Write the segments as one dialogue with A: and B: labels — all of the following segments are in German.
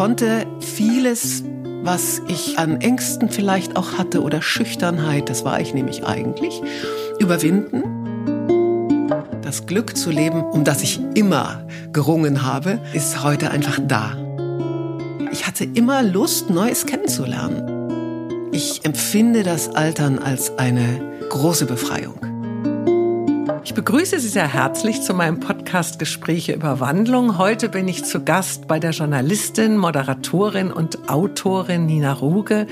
A: konnte vieles, was ich an Ängsten vielleicht auch hatte oder Schüchternheit, das war ich nämlich eigentlich, überwinden. Das Glück zu leben, um das ich immer gerungen habe, ist heute einfach da. Ich hatte immer Lust, Neues kennenzulernen. Ich empfinde das Altern als eine große Befreiung.
B: Ich begrüße Sie sehr herzlich zu meinem Podcast Gespräche über Wandlung. Heute bin ich zu Gast bei der Journalistin, Moderatorin und Autorin Nina Ruge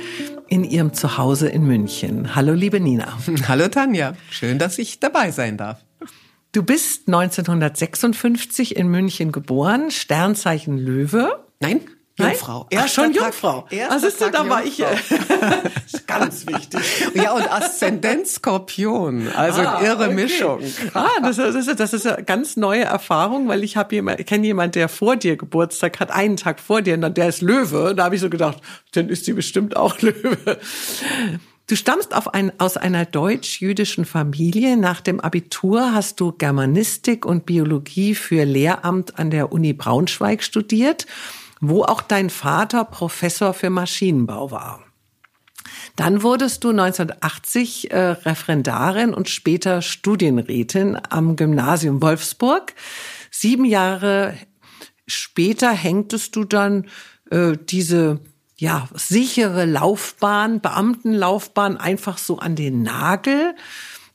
B: in ihrem Zuhause in München. Hallo, liebe Nina.
A: Hallo, Tanja. Schön, dass ich dabei sein darf.
B: Du bist 1956 in München geboren, Sternzeichen Löwe.
A: Nein, Jungfrau.
B: Ach, schon Tag, Jungfrau.
A: Was ist denn, da war ich.
B: ganz wichtig.
A: Ja, und Aszendent Skorpion. Also ah, irre okay. Mischung.
B: Ah, das ist, das ist eine ganz neue Erfahrung, weil ich habe jemand, kenne jemand, der vor dir Geburtstag hat, einen Tag vor dir, und der ist Löwe. Da habe ich so gedacht, dann ist die bestimmt auch Löwe. Du stammst auf ein, aus einer deutsch-jüdischen Familie. Nach dem Abitur hast du Germanistik und Biologie für Lehramt an der Uni Braunschweig studiert wo auch dein Vater Professor für Maschinenbau war. Dann wurdest du 1980 äh, Referendarin und später Studienrätin am Gymnasium Wolfsburg. Sieben Jahre später hängtest du dann äh, diese ja sichere Laufbahn, Beamtenlaufbahn einfach so an den Nagel.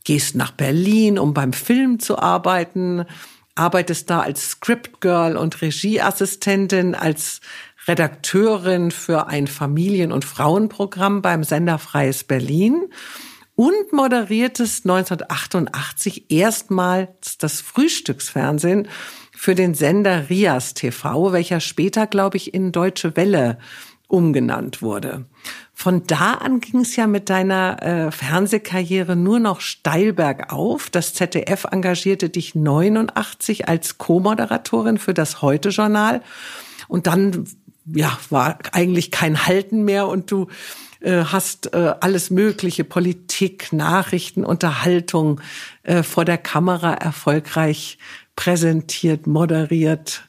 B: Gehst nach Berlin, um beim Film zu arbeiten, arbeitest da als Scriptgirl und Regieassistentin, als Redakteurin für ein Familien- und Frauenprogramm beim Sender Freies Berlin und moderiertest 1988 erstmals das Frühstücksfernsehen für den Sender Rias TV, welcher später, glaube ich, in Deutsche Welle umgenannt wurde. Von da an ging es ja mit deiner äh, Fernsehkarriere nur noch steil bergauf. Das ZDF engagierte dich 89 als Co-Moderatorin für das Heute-Journal. Und dann, ja, war eigentlich kein Halten mehr und du äh, hast äh, alles mögliche, Politik, Nachrichten, Unterhaltung äh, vor der Kamera erfolgreich präsentiert, moderiert,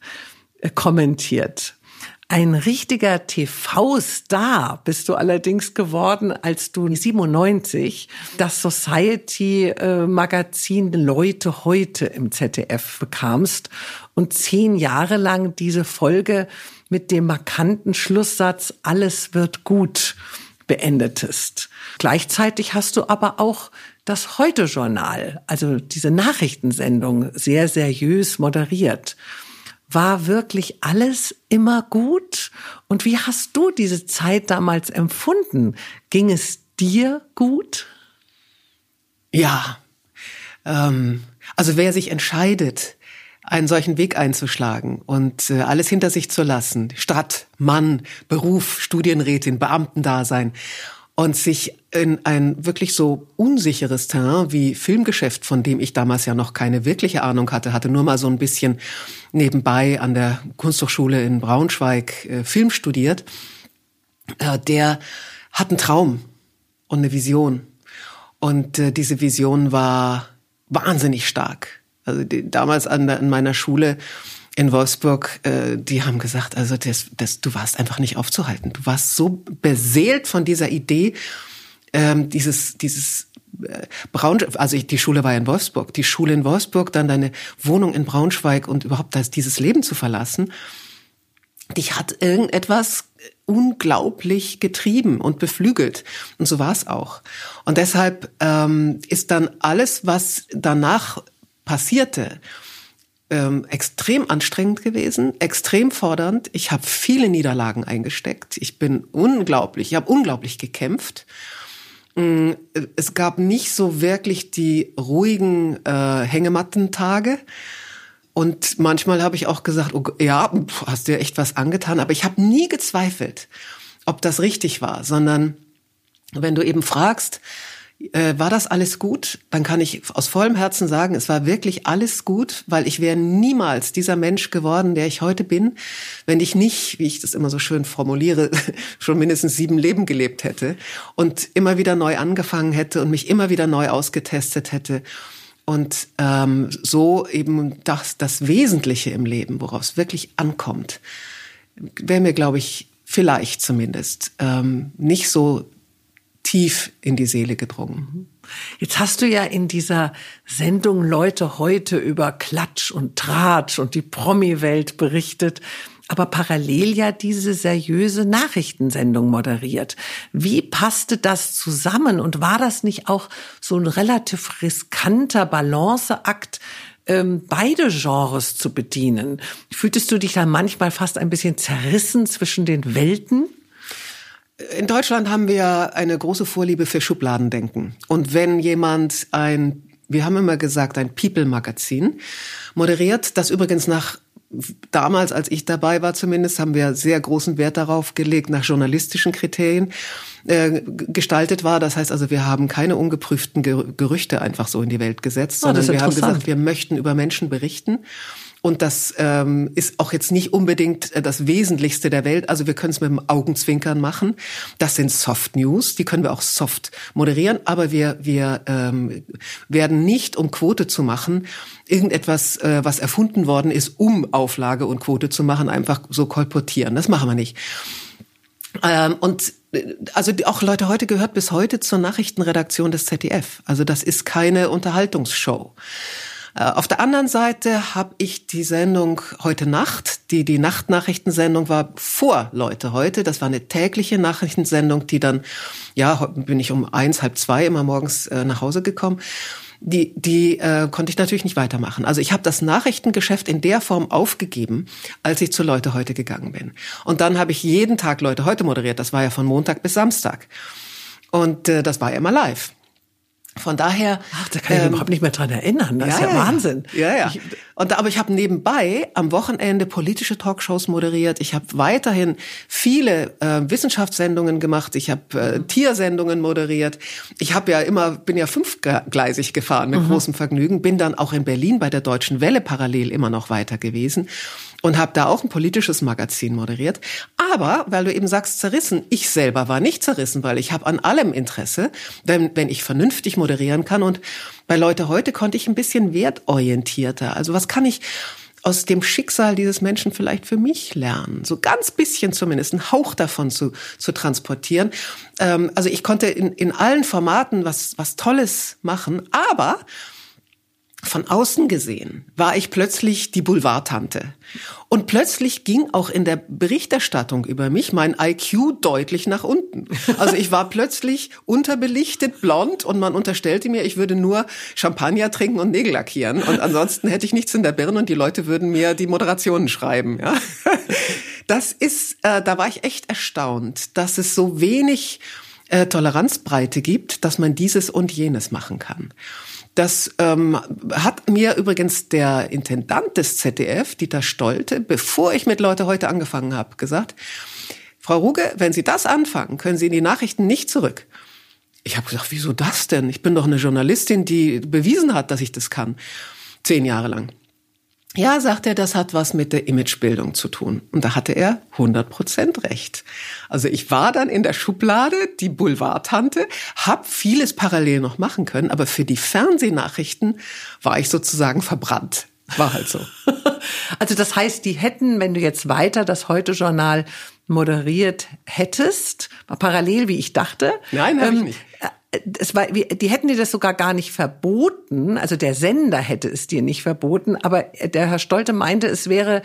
B: äh, kommentiert. Ein richtiger TV-Star bist du allerdings geworden, als du 97 das Society-Magazin Leute heute im ZDF bekamst und zehn Jahre lang diese Folge mit dem markanten Schlusssatz Alles wird gut beendetest. Gleichzeitig hast du aber auch das Heute-Journal, also diese Nachrichtensendung, sehr seriös moderiert. War wirklich alles immer gut? Und wie hast du diese Zeit damals empfunden? Ging es dir gut?
A: Ja, ähm, also wer sich entscheidet, einen solchen Weg einzuschlagen und äh, alles hinter sich zu lassen, Stadt, Mann, Beruf, Studienrätin, Beamtendasein und sich in ein wirklich so unsicheres Terrain wie Filmgeschäft, von dem ich damals ja noch keine wirkliche Ahnung hatte, hatte nur mal so ein bisschen nebenbei an der Kunsthochschule in Braunschweig äh, Film studiert, äh, der hat einen Traum und eine Vision. Und äh, diese Vision war wahnsinnig stark. Also die, damals an, an meiner Schule in Wolfsburg, äh, die haben gesagt, also das, das, du warst einfach nicht aufzuhalten. Du warst so beseelt von dieser Idee, ähm, dieses, dieses äh, Braun, also ich, die Schule war in Wolfsburg, die Schule in Wolfsburg, dann deine Wohnung in Braunschweig und überhaupt das, dieses Leben zu verlassen. Dich hat irgendetwas unglaublich getrieben und beflügelt. Und so war es auch. Und deshalb ähm, ist dann alles, was danach passierte, ähm, extrem anstrengend gewesen, extrem fordernd. Ich habe viele Niederlagen eingesteckt. Ich bin unglaublich, ich habe unglaublich gekämpft. Mm, es gab nicht so wirklich die ruhigen äh, Hängematten-Tage. Und manchmal habe ich auch gesagt, oh, ja, hast dir echt was angetan. Aber ich habe nie gezweifelt, ob das richtig war, sondern wenn du eben fragst, äh, war das alles gut? Dann kann ich aus vollem Herzen sagen, es war wirklich alles gut, weil ich wäre niemals dieser Mensch geworden, der ich heute bin, wenn ich nicht, wie ich das immer so schön formuliere, schon mindestens sieben Leben gelebt hätte und immer wieder neu angefangen hätte und mich immer wieder neu ausgetestet hätte. Und ähm, so eben das, das Wesentliche im Leben, worauf es wirklich ankommt, wäre mir, glaube ich, vielleicht zumindest ähm, nicht so tief in die Seele gedrungen.
B: Jetzt hast du ja in dieser Sendung Leute heute über Klatsch und Tratsch und die Promi-Welt berichtet, aber parallel ja diese seriöse Nachrichtensendung moderiert. Wie passte das zusammen und war das nicht auch so ein relativ riskanter Balanceakt, ähm, beide Genres zu bedienen? Fühltest du dich da manchmal fast ein bisschen zerrissen zwischen den Welten?
A: In Deutschland haben wir eine große Vorliebe für Schubladendenken. Und wenn jemand ein, wir haben immer gesagt, ein People-Magazin moderiert, das übrigens nach damals, als ich dabei war zumindest, haben wir sehr großen Wert darauf gelegt, nach journalistischen Kriterien äh, gestaltet war. Das heißt also, wir haben keine ungeprüften Gerüchte einfach so in die Welt gesetzt, ah, sondern wir haben gesagt, wir möchten über Menschen berichten. Und das ähm, ist auch jetzt nicht unbedingt äh, das Wesentlichste der Welt. Also wir können es mit dem Augenzwinkern machen. Das sind Soft News, die können wir auch soft moderieren. Aber wir, wir ähm, werden nicht, um Quote zu machen, irgendetwas, äh, was erfunden worden ist, um Auflage und Quote zu machen, einfach so kolportieren. Das machen wir nicht. Ähm, und äh, also auch Leute heute gehört bis heute zur Nachrichtenredaktion des ZDF. Also das ist keine Unterhaltungsshow. Äh, auf der anderen Seite habe ich die Sendung heute Nacht, die die Nachtnachrichtensendung war vor Leute heute. Das war eine tägliche Nachrichtensendung, die dann, ja, bin ich um eins, halb zwei immer morgens äh, nach Hause gekommen. Die, die äh, konnte ich natürlich nicht weitermachen. Also ich habe das Nachrichtengeschäft in der Form aufgegeben, als ich zu Leute heute gegangen bin. Und dann habe ich jeden Tag Leute heute moderiert. Das war ja von Montag bis Samstag. Und äh, das war ja immer live. Von daher.
B: Ach, da kann ich ähm, überhaupt nicht mehr dran erinnern. Das ja, ist ja, ja Wahnsinn.
A: Ja, ja. Ich, und aber ich habe nebenbei am Wochenende politische Talkshows moderiert. Ich habe weiterhin viele äh, Wissenschaftssendungen gemacht. Ich habe äh, mhm. Tiersendungen moderiert. Ich habe ja immer bin ja fünfgleisig gefahren mit mhm. großem Vergnügen. Bin dann auch in Berlin bei der Deutschen Welle parallel immer noch weiter gewesen und habe da auch ein politisches Magazin moderiert. Aber, weil du eben sagst, zerrissen, ich selber war nicht zerrissen, weil ich habe an allem Interesse, wenn, wenn ich vernünftig moderieren kann. Und bei Leute heute konnte ich ein bisschen wertorientierter. Also was kann ich aus dem Schicksal dieses Menschen vielleicht für mich lernen. So ganz bisschen zumindest, einen Hauch davon zu, zu transportieren. Ähm, also ich konnte in, in allen Formaten was, was Tolles machen, aber von außen gesehen war ich plötzlich die Boulevardtante. Und plötzlich ging auch in der Berichterstattung über mich mein IQ deutlich nach unten. Also ich war plötzlich unterbelichtet, blond und man unterstellte mir, ich würde nur Champagner trinken und Nägel lackieren. Und ansonsten hätte ich nichts in der Birne und die Leute würden mir die Moderationen schreiben. Ja? Das ist, äh, da war ich echt erstaunt, dass es so wenig äh, Toleranzbreite gibt, dass man dieses und jenes machen kann. Das ähm, hat mir übrigens der Intendant des ZDF, Dieter Stolte, bevor ich mit Leute heute angefangen habe, gesagt, Frau Ruge, wenn Sie das anfangen, können Sie in die Nachrichten nicht zurück. Ich habe gesagt, wieso das denn? Ich bin doch eine Journalistin, die bewiesen hat, dass ich das kann. Zehn Jahre lang. Ja, sagt er, das hat was mit der Imagebildung zu tun. Und da hatte er 100 Prozent recht. Also ich war dann in der Schublade, die Boulevardtante, hab vieles parallel noch machen können, aber für die Fernsehnachrichten war ich sozusagen verbrannt. War halt so.
B: Also das heißt, die hätten, wenn du jetzt weiter das Heute-Journal moderiert hättest, parallel wie ich dachte.
A: Nein, habe ähm, ich nicht
B: es war, die hätten dir das sogar gar nicht verboten, also der Sender hätte es dir nicht verboten, aber der Herr Stolte meinte, es wäre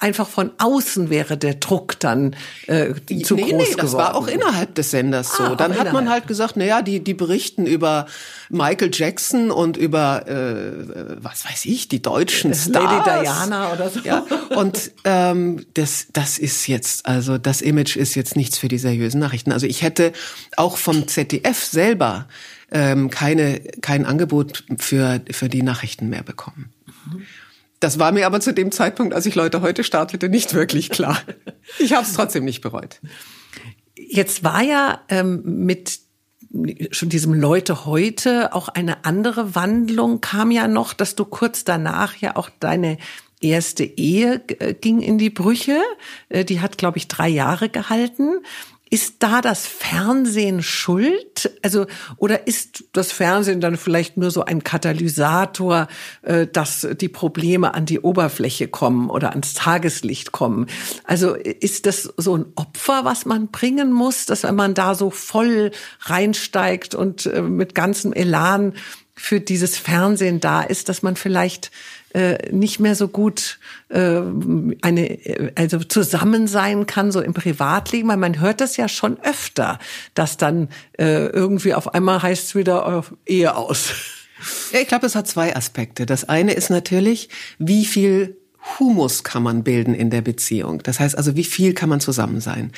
B: einfach von außen wäre der Druck dann äh, zu nee, groß nee, geworden.
A: das war auch innerhalb des Senders so. Ah, dann hat man halt gesagt, na ja, die die berichten über Michael Jackson und über äh, was weiß ich, die deutschen Stars.
B: Lady Diana oder so.
A: Ja, und ähm, das das ist jetzt also das Image ist jetzt nichts für die seriösen Nachrichten. Also ich hätte auch vom ZDF selber selber ähm, keine, kein Angebot für, für die Nachrichten mehr bekommen. Das war mir aber zu dem Zeitpunkt, als ich Leute heute startete, nicht wirklich klar. Ich habe es trotzdem nicht bereut.
B: Jetzt war ja ähm, mit schon diesem Leute heute auch eine andere Wandlung kam ja noch, dass du kurz danach ja auch deine erste Ehe äh, ging in die Brüche. Äh, die hat, glaube ich, drei Jahre gehalten. Ist da das Fernsehen schuld? Also, oder ist das Fernsehen dann vielleicht nur so ein Katalysator, äh, dass die Probleme an die Oberfläche kommen oder ans Tageslicht kommen? Also, ist das so ein Opfer, was man bringen muss, dass wenn man da so voll reinsteigt und äh, mit ganzem Elan für dieses Fernsehen da ist, dass man vielleicht äh, nicht mehr so gut äh, eine also zusammen sein kann so im Privatleben, weil man hört das ja schon öfter, dass dann äh, irgendwie auf einmal heißt es wieder äh, Ehe aus.
A: Ja, ich glaube, es hat zwei Aspekte. Das eine ist natürlich, wie viel Humus kann man bilden in der Beziehung. Das heißt also, wie viel kann man zusammen sein?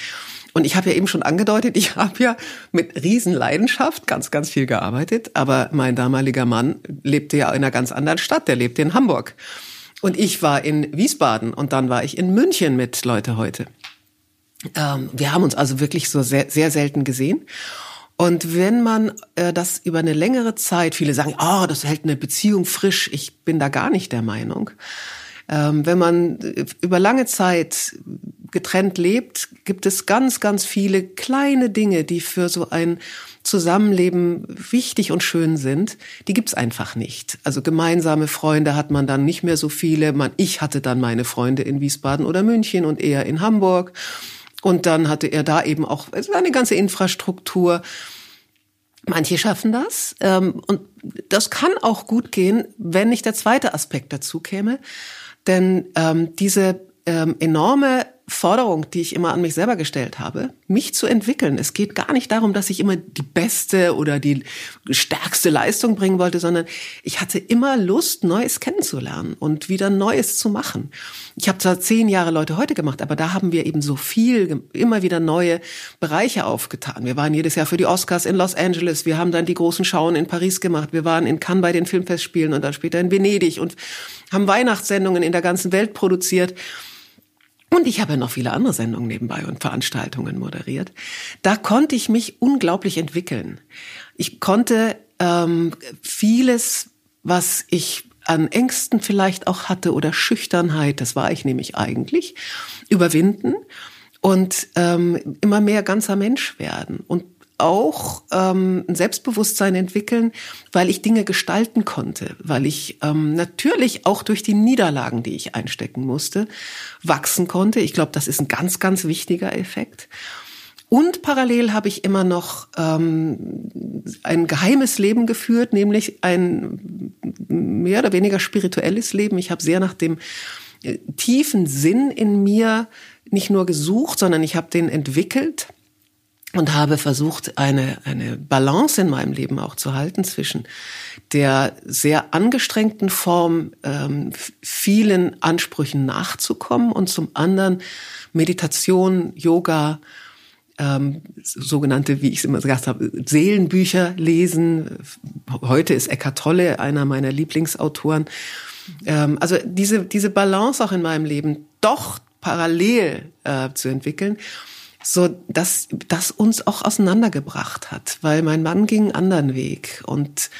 A: Und ich habe ja eben schon angedeutet, ich habe ja mit Riesenleidenschaft ganz, ganz viel gearbeitet. Aber mein damaliger Mann lebte ja in einer ganz anderen Stadt. Der lebte in Hamburg. Und ich war in Wiesbaden und dann war ich in München mit Leute heute. Ähm, wir haben uns also wirklich so sehr, sehr selten gesehen. Und wenn man äh, das über eine längere Zeit, viele sagen, oh, das hält eine Beziehung frisch. Ich bin da gar nicht der Meinung. Ähm, wenn man äh, über lange Zeit getrennt lebt, gibt es ganz, ganz viele kleine Dinge, die für so ein Zusammenleben wichtig und schön sind. Die gibt's einfach nicht. Also gemeinsame Freunde hat man dann nicht mehr so viele. Man, ich hatte dann meine Freunde in Wiesbaden oder München und er in Hamburg. Und dann hatte er da eben auch eine ganze Infrastruktur. Manche schaffen das. Ähm, und das kann auch gut gehen, wenn nicht der zweite Aspekt dazu käme. Denn ähm, diese ähm, enorme Forderung, die ich immer an mich selber gestellt habe, mich zu entwickeln. Es geht gar nicht darum, dass ich immer die beste oder die stärkste Leistung bringen wollte, sondern ich hatte immer Lust, Neues kennenzulernen und wieder Neues zu machen. Ich habe zwar zehn Jahre Leute heute gemacht, aber da haben wir eben so viel, immer wieder neue Bereiche aufgetan. Wir waren jedes Jahr für die Oscars in Los Angeles, wir haben dann die großen Schauen in Paris gemacht, wir waren in Cannes bei den Filmfestspielen und dann später in Venedig und haben Weihnachtssendungen in der ganzen Welt produziert. Und ich habe ja noch viele andere Sendungen nebenbei und Veranstaltungen moderiert. Da konnte ich mich unglaublich entwickeln. Ich konnte ähm, vieles, was ich an Ängsten vielleicht auch hatte oder Schüchternheit, das war ich nämlich eigentlich, überwinden und ähm, immer mehr ganzer Mensch werden. Und auch ähm, ein Selbstbewusstsein entwickeln, weil ich Dinge gestalten konnte, weil ich ähm, natürlich auch durch die Niederlagen, die ich einstecken musste, wachsen konnte. Ich glaube, das ist ein ganz, ganz wichtiger Effekt. Und parallel habe ich immer noch ähm, ein geheimes Leben geführt, nämlich ein mehr oder weniger spirituelles Leben. Ich habe sehr nach dem äh, tiefen Sinn in mir nicht nur gesucht, sondern ich habe den entwickelt und habe versucht, eine, eine Balance in meinem Leben auch zu halten zwischen der sehr angestrengten Form, ähm, vielen Ansprüchen nachzukommen und zum anderen Meditation, Yoga, ähm, sogenannte, wie ich es immer gesagt habe, Seelenbücher lesen. Heute ist Eckart Tolle einer meiner Lieblingsautoren. Ähm, also diese, diese Balance auch in meinem Leben doch parallel äh, zu entwickeln so dass das uns auch auseinandergebracht hat, weil mein Mann ging einen anderen Weg und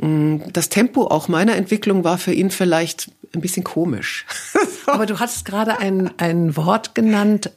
A: mm, das Tempo auch meiner Entwicklung war für ihn vielleicht ein bisschen komisch.
B: Aber du hast gerade ein, ein Wort genannt,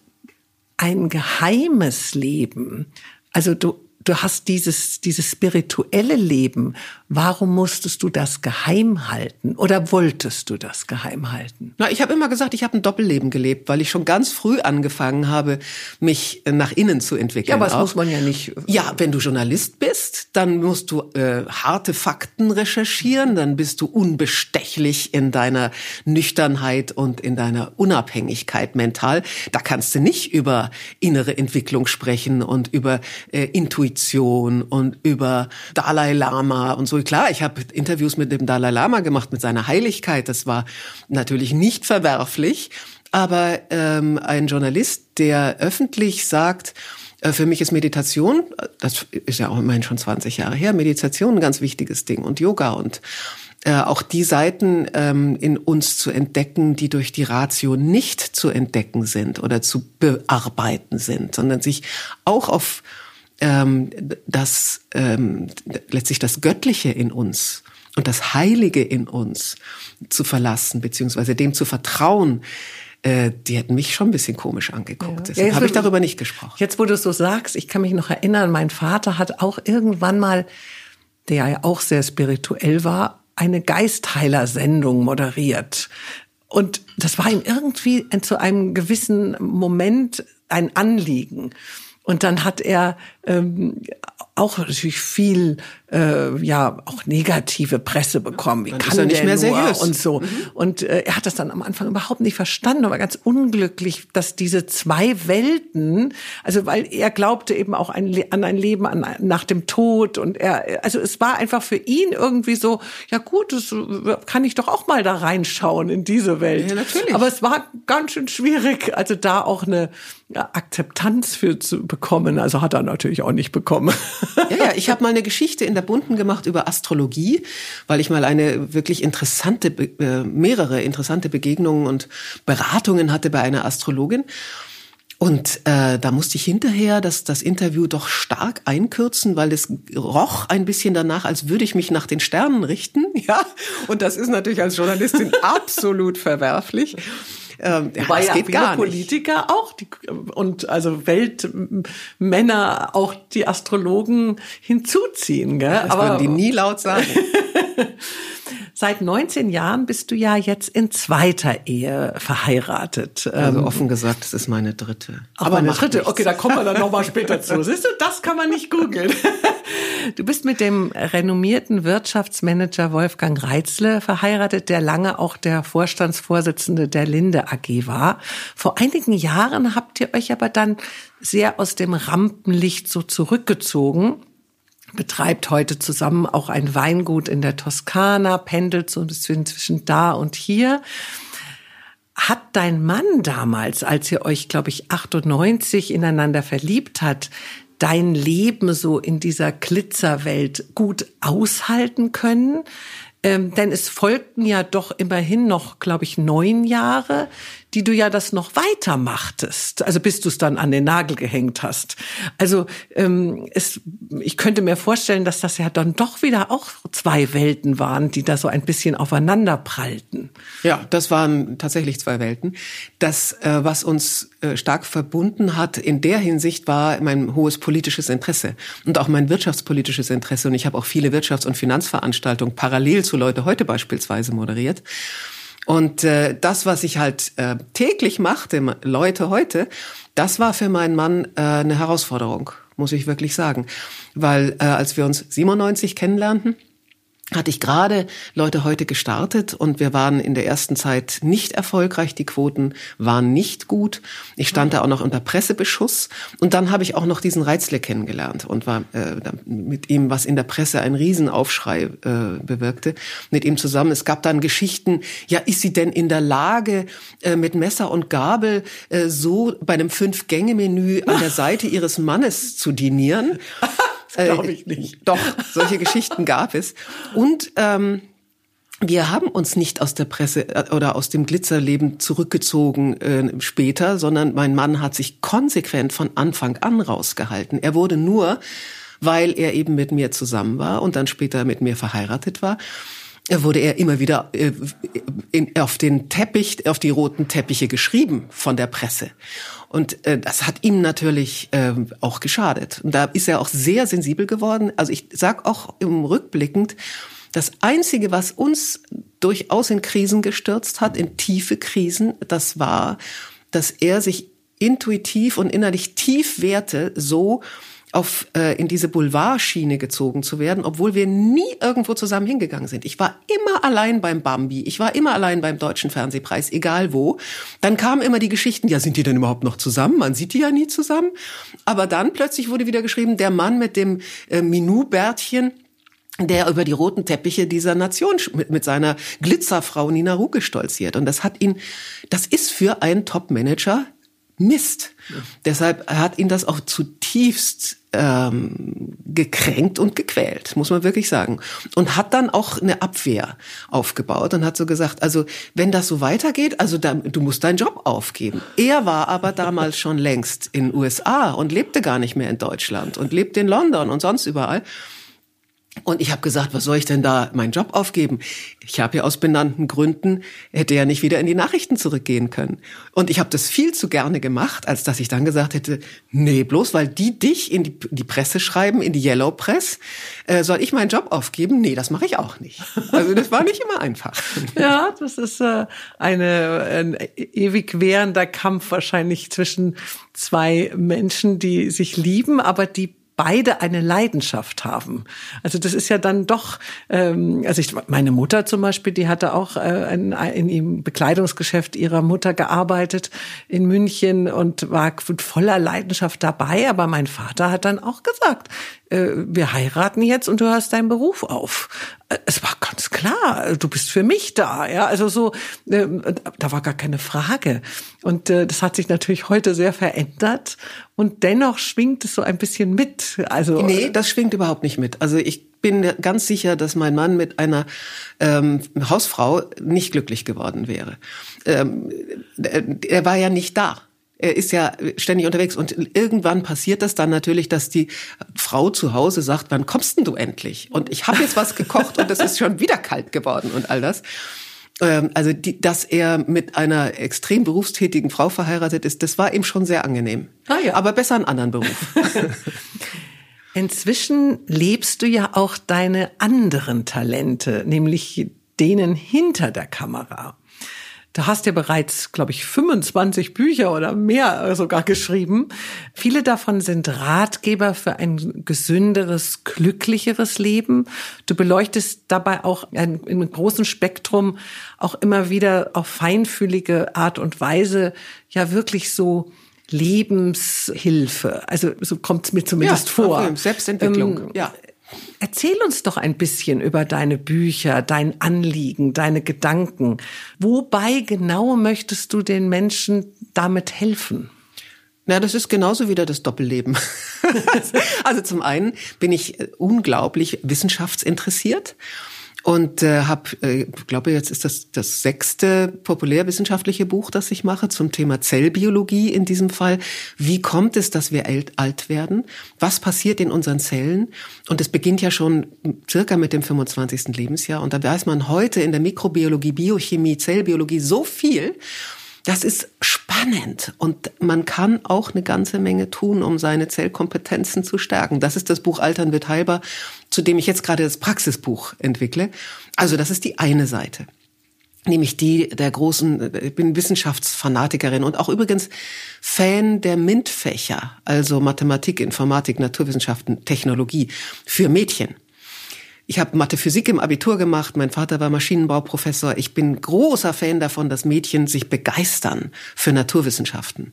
B: ein geheimes Leben. Also du, du hast dieses, dieses spirituelle Leben. Warum musstest du das geheim halten? Oder wolltest du das geheim halten?
A: Na, ich habe immer gesagt, ich habe ein Doppelleben gelebt, weil ich schon ganz früh angefangen habe, mich nach innen zu entwickeln.
B: Ja, aber das auch. muss man ja nicht.
A: Ja, wenn du Journalist bist, dann musst du äh, harte Fakten recherchieren, dann bist du unbestechlich in deiner Nüchternheit und in deiner Unabhängigkeit mental. Da kannst du nicht über innere Entwicklung sprechen und über äh, Intuition Intuition und über Dalai Lama und so. Klar, ich habe Interviews mit dem Dalai Lama gemacht, mit seiner Heiligkeit. Das war natürlich nicht verwerflich. Aber ähm, ein Journalist, der öffentlich sagt, äh, für mich ist Meditation, das ist ja auch immerhin schon 20 Jahre her, Meditation ein ganz wichtiges Ding und Yoga und äh, auch die Seiten ähm, in uns zu entdecken, die durch die Ratio nicht zu entdecken sind oder zu bearbeiten sind, sondern sich auch auf ähm, das ähm, letztlich das Göttliche in uns und das Heilige in uns zu verlassen, beziehungsweise dem zu vertrauen, äh, die hätten mich schon ein bisschen komisch angeguckt. Ja. Deshalb ja, habe ich darüber nicht gesprochen.
B: Jetzt, wo du es so sagst, ich kann mich noch erinnern, mein Vater hat auch irgendwann mal, der ja auch sehr spirituell war, eine Geistheiler-Sendung moderiert. Und das war ihm irgendwie zu einem gewissen Moment ein Anliegen. Und dann hat er ähm, auch natürlich viel äh, ja auch negative Presse bekommen. Wie
A: Dann kann ist er nicht mehr seriös
B: und so. Mhm. Und äh, er hat das dann am Anfang überhaupt nicht verstanden, aber ganz unglücklich, dass diese zwei Welten, also weil er glaubte eben auch ein, an ein Leben an, nach dem Tod und er, also es war einfach für ihn irgendwie so, ja gut, das kann ich doch auch mal da reinschauen in diese Welt.
A: Ja, natürlich.
B: Aber es war ganz schön schwierig, also da auch eine Akzeptanz für zu bekommen. Also hat er natürlich auch nicht bekommen.
A: Ja, ja, ich habe mal eine Geschichte in der Bunten gemacht über Astrologie, weil ich mal eine wirklich interessante, äh, mehrere interessante Begegnungen und Beratungen hatte bei einer Astrologin. Und äh, da musste ich hinterher das, das Interview doch stark einkürzen, weil es roch ein bisschen danach, als würde ich mich nach den Sternen richten. Ja, und das ist natürlich als Journalistin absolut verwerflich.
B: Ähm, ja, Wobei das geht ja gar nicht. Politiker auch die, und also Weltmänner auch die Astrologen hinzuziehen, gell?
A: Das Aber die nie laut sagen.
B: Seit 19 Jahren bist du ja jetzt in zweiter Ehe verheiratet.
A: Also ähm, offen gesagt, es ist meine dritte.
B: Aber meine dritte, nichts. okay, da kommen wir dann nochmal später zu. Siehst du, das kann man nicht googeln. Du bist mit dem renommierten Wirtschaftsmanager Wolfgang Reitzle verheiratet, der lange auch der Vorstandsvorsitzende der Linde AG war. Vor einigen Jahren habt ihr euch aber dann sehr aus dem Rampenlicht so zurückgezogen betreibt heute zusammen auch ein Weingut in der Toskana, pendelt so ein bisschen zwischen da und hier. Hat dein Mann damals, als ihr euch, glaube ich, 98 ineinander verliebt hat, dein Leben so in dieser Glitzerwelt gut aushalten können? Ähm, denn es folgten ja doch immerhin noch, glaube ich, neun Jahre, die du ja das noch weitermachtest, also bis du es dann an den Nagel gehängt hast. Also ähm, es, ich könnte mir vorstellen, dass das ja dann doch wieder auch zwei Welten waren, die da so ein bisschen aufeinander prallten.
A: Ja, das waren tatsächlich zwei Welten. Das, äh, was uns äh, stark verbunden hat in der Hinsicht, war mein hohes politisches Interesse und auch mein wirtschaftspolitisches Interesse. Und ich habe auch viele Wirtschafts- und Finanzveranstaltungen parallel zu Leute heute beispielsweise moderiert. Und äh, das, was ich halt äh, täglich machte, Leute heute, das war für meinen Mann äh, eine Herausforderung, muss ich wirklich sagen. Weil äh, als wir uns 97 kennenlernten, hatte ich gerade Leute heute gestartet und wir waren in der ersten Zeit nicht erfolgreich. Die Quoten waren nicht gut. Ich stand da auch noch unter Pressebeschuss und dann habe ich auch noch diesen Reizle kennengelernt und war äh, mit ihm, was in der Presse ein Riesenaufschrei äh, bewirkte, mit ihm zusammen. Es gab dann Geschichten, ja, ist sie denn in der Lage, äh, mit Messer und Gabel äh, so bei einem Fünf-Gänge-Menü an der Seite ihres Mannes zu dinieren?
B: Glaube ich nicht.
A: Äh, doch, solche Geschichten gab es. Und ähm, wir haben uns nicht aus der Presse äh, oder aus dem Glitzerleben zurückgezogen äh, später, sondern mein Mann hat sich konsequent von Anfang an rausgehalten. Er wurde nur, weil er eben mit mir zusammen war und dann später mit mir verheiratet war, wurde er immer wieder äh, in, auf den Teppich, auf die roten Teppiche geschrieben von der Presse. Und äh, das hat ihm natürlich äh, auch geschadet. Und da ist er auch sehr sensibel geworden. Also ich sag auch im Rückblickend, das Einzige, was uns durchaus in Krisen gestürzt hat, in tiefe Krisen, das war, dass er sich intuitiv und innerlich tief wehrte, so auf äh, in diese Boulevardschiene gezogen zu werden, obwohl wir nie irgendwo zusammen hingegangen sind. Ich war immer allein beim Bambi, ich war immer allein beim deutschen Fernsehpreis, egal wo. Dann kamen immer die Geschichten, ja, sind die denn überhaupt noch zusammen? Man sieht die ja nie zusammen. Aber dann plötzlich wurde wieder geschrieben, der Mann mit dem äh, Minou-Bärtchen, der über die roten Teppiche dieser Nation mit, mit seiner Glitzerfrau Nina Ruge stolziert. Und das hat ihn, das ist für einen Top-Manager Mist. Ja. Deshalb hat ihn das auch zutiefst ähm, gekränkt und gequält, muss man wirklich sagen. Und hat dann auch eine Abwehr aufgebaut und hat so gesagt, also wenn das so weitergeht, also da, du musst deinen Job aufgeben. Er war aber damals schon längst in USA und lebte gar nicht mehr in Deutschland und lebte in London und sonst überall. Und ich habe gesagt, was soll ich denn da meinen Job aufgeben? Ich habe ja aus benannten Gründen, hätte ja nicht wieder in die Nachrichten zurückgehen können. Und ich habe das viel zu gerne gemacht, als dass ich dann gesagt hätte, nee, bloß weil die dich in die, die Presse schreiben, in die Yellow Press, äh, soll ich meinen Job aufgeben? Nee, das mache ich auch nicht. Also das war nicht immer einfach.
B: ja, das ist äh, eine, ein ewig währender Kampf wahrscheinlich zwischen zwei Menschen, die sich lieben, aber die beide eine Leidenschaft haben. Also das ist ja dann doch, ähm, also ich, meine Mutter zum Beispiel, die hatte auch äh, in, in im Bekleidungsgeschäft ihrer Mutter gearbeitet in München und war voller Leidenschaft dabei. Aber mein Vater hat dann auch gesagt, äh, wir heiraten jetzt und du hörst deinen Beruf auf. Äh, es war ganz klar, du bist für mich da, ja, also so, äh, da war gar keine Frage. Und äh, das hat sich natürlich heute sehr verändert und dennoch schwingt es so ein bisschen mit. Also
A: nee, das schwingt überhaupt nicht mit. Also ich bin ganz sicher, dass mein Mann mit einer ähm, Hausfrau nicht glücklich geworden wäre. Ähm, er war ja nicht da. Er ist ja ständig unterwegs und irgendwann passiert das dann natürlich, dass die Frau zu Hause sagt, wann kommst denn du endlich? Und ich habe jetzt was gekocht und es ist schon wieder kalt geworden und all das. Ähm, also, die, dass er mit einer extrem berufstätigen Frau verheiratet ist, das war ihm schon sehr angenehm. Ah, ja. Aber besser einen anderen Beruf.
B: Inzwischen lebst du ja auch deine anderen Talente, nämlich denen hinter der Kamera. Du hast ja bereits, glaube ich, 25 Bücher oder mehr sogar geschrieben. Viele davon sind Ratgeber für ein gesünderes, glücklicheres Leben. Du beleuchtest dabei auch ein, in einem großen Spektrum auch immer wieder auf feinfühlige Art und Weise ja wirklich so Lebenshilfe. Also so kommt es mir zumindest
A: ja,
B: vor.
A: Selbstentwicklung. Ähm, ja.
B: Erzähl uns doch ein bisschen über deine Bücher, dein Anliegen, deine Gedanken. Wobei genau möchtest du den Menschen damit helfen?
A: Na, das ist genauso wieder das Doppelleben. also zum einen bin ich unglaublich wissenschaftsinteressiert und äh, habe, äh, glaube jetzt ist das das sechste populärwissenschaftliche Buch, das ich mache zum Thema Zellbiologie in diesem Fall. Wie kommt es, dass wir alt werden? Was passiert in unseren Zellen? Und es beginnt ja schon circa mit dem 25. Lebensjahr und da weiß man heute in der Mikrobiologie, Biochemie, Zellbiologie so viel das ist spannend und man kann auch eine ganze Menge tun, um seine Zellkompetenzen zu stärken. Das ist das Buch Altern wird heilbar, zu dem ich jetzt gerade das Praxisbuch entwickle. Also das ist die eine Seite nämlich die der großen, ich bin Wissenschaftsfanatikerin und auch übrigens Fan der MINT-Fächer, also Mathematik, Informatik, Naturwissenschaften, Technologie für Mädchen. Ich habe Mathe Physik im Abitur gemacht, mein Vater war Maschinenbauprofessor. Ich bin großer Fan davon, dass Mädchen sich begeistern für Naturwissenschaften,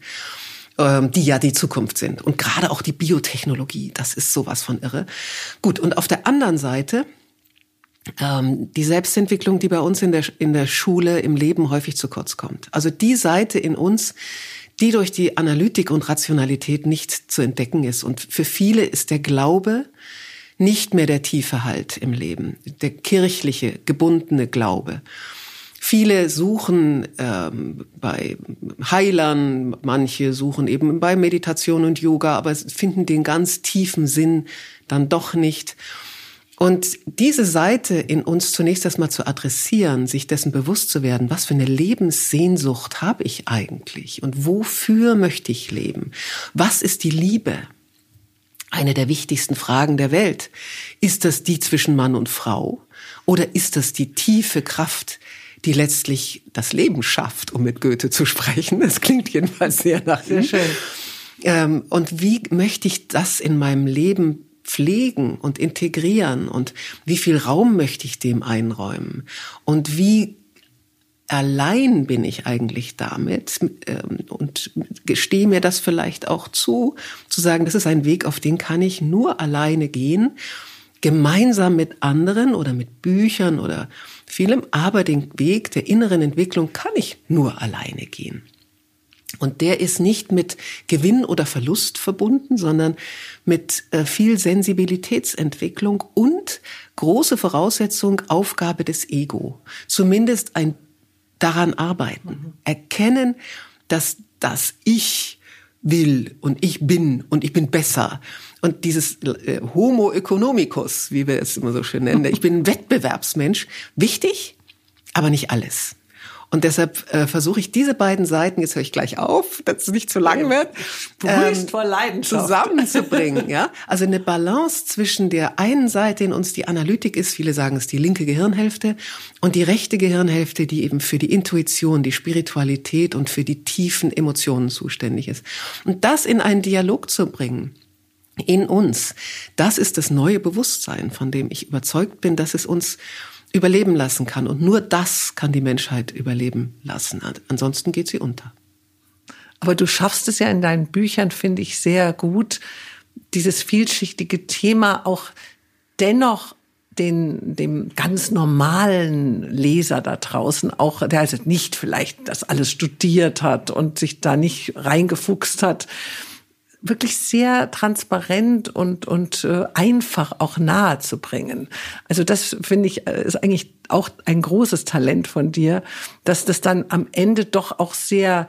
A: ähm, die ja die Zukunft sind. Und gerade auch die Biotechnologie, das ist sowas von irre. Gut, und auf der anderen Seite ähm, die Selbstentwicklung, die bei uns in der, in der Schule, im Leben häufig zu kurz kommt. Also die Seite in uns, die durch die Analytik und Rationalität nicht zu entdecken ist. Und für viele ist der Glaube, nicht mehr der tiefe Halt im Leben, der kirchliche, gebundene Glaube. Viele suchen ähm, bei Heilern, manche suchen eben bei Meditation und Yoga, aber finden den ganz tiefen Sinn dann doch nicht. Und diese Seite in uns zunächst erstmal zu adressieren, sich dessen bewusst zu werden, was für eine Lebenssehnsucht habe ich eigentlich und wofür möchte ich leben? Was ist die Liebe? Eine der wichtigsten Fragen der Welt. Ist das die zwischen Mann und Frau? Oder ist das die tiefe Kraft, die letztlich das Leben schafft, um mit Goethe zu sprechen? Das klingt jedenfalls sehr nach
B: sehr schön.
A: Ähm, und wie möchte ich das in meinem Leben pflegen und integrieren? Und wie viel Raum möchte ich dem einräumen? Und wie allein bin ich eigentlich damit ähm, und gestehe mir das vielleicht auch zu, zu sagen, das ist ein Weg, auf den kann ich nur alleine gehen, gemeinsam mit anderen oder mit Büchern oder vielem, aber den Weg der inneren Entwicklung kann ich nur alleine gehen. Und der ist nicht mit Gewinn oder Verlust verbunden, sondern mit äh, viel Sensibilitätsentwicklung und große Voraussetzung, Aufgabe des Ego. Zumindest ein daran arbeiten. Mhm. Erkennen, dass das Ich will und ich bin und ich bin besser Und dieses äh, Homo economicus, wie wir es immer so schön nennen, ich bin ein Wettbewerbsmensch, wichtig, aber nicht alles. Und deshalb äh, versuche ich diese beiden Seiten, jetzt höre ich gleich auf, dass es nicht zu lang wird,
B: ähm, vor Leidenschaft.
A: zusammenzubringen. ja? Also eine Balance zwischen der einen Seite in uns, die Analytik ist, viele sagen es die linke Gehirnhälfte, und die rechte Gehirnhälfte, die eben für die Intuition, die Spiritualität und für die tiefen Emotionen zuständig ist. Und das in einen Dialog zu bringen, in uns, das ist das neue Bewusstsein, von dem ich überzeugt bin, dass es uns überleben lassen kann. Und nur das kann die Menschheit überleben lassen. Ansonsten geht sie unter.
B: Aber du schaffst es ja in deinen Büchern, finde ich, sehr gut, dieses vielschichtige Thema auch dennoch den, dem ganz normalen Leser da draußen, auch der also nicht vielleicht das alles studiert hat und sich da nicht reingefuchst hat, wirklich sehr transparent und, und äh, einfach auch nahe zu bringen. Also das finde ich äh, ist eigentlich auch ein großes Talent von dir, dass das dann am Ende doch auch sehr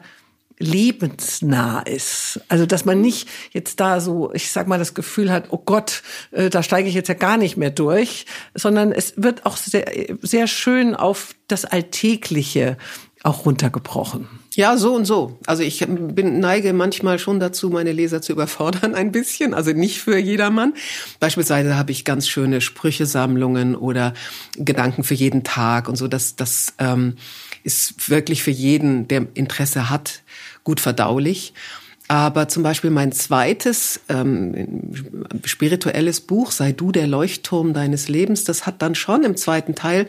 B: lebensnah ist. Also dass man nicht jetzt da so, ich sag mal, das Gefühl hat, oh Gott, äh, da steige ich jetzt ja gar nicht mehr durch, sondern es wird auch sehr, sehr schön auf das Alltägliche auch runtergebrochen.
A: Ja, so und so. Also ich bin, neige manchmal schon dazu, meine Leser zu überfordern ein bisschen. Also nicht für jedermann. Beispielsweise habe ich ganz schöne Sprüchesammlungen oder Gedanken für jeden Tag und so. Das, das ähm, ist wirklich für jeden, der Interesse hat, gut verdaulich. Aber zum Beispiel mein zweites ähm, spirituelles Buch, Sei du der Leuchtturm deines Lebens, das hat dann schon im zweiten Teil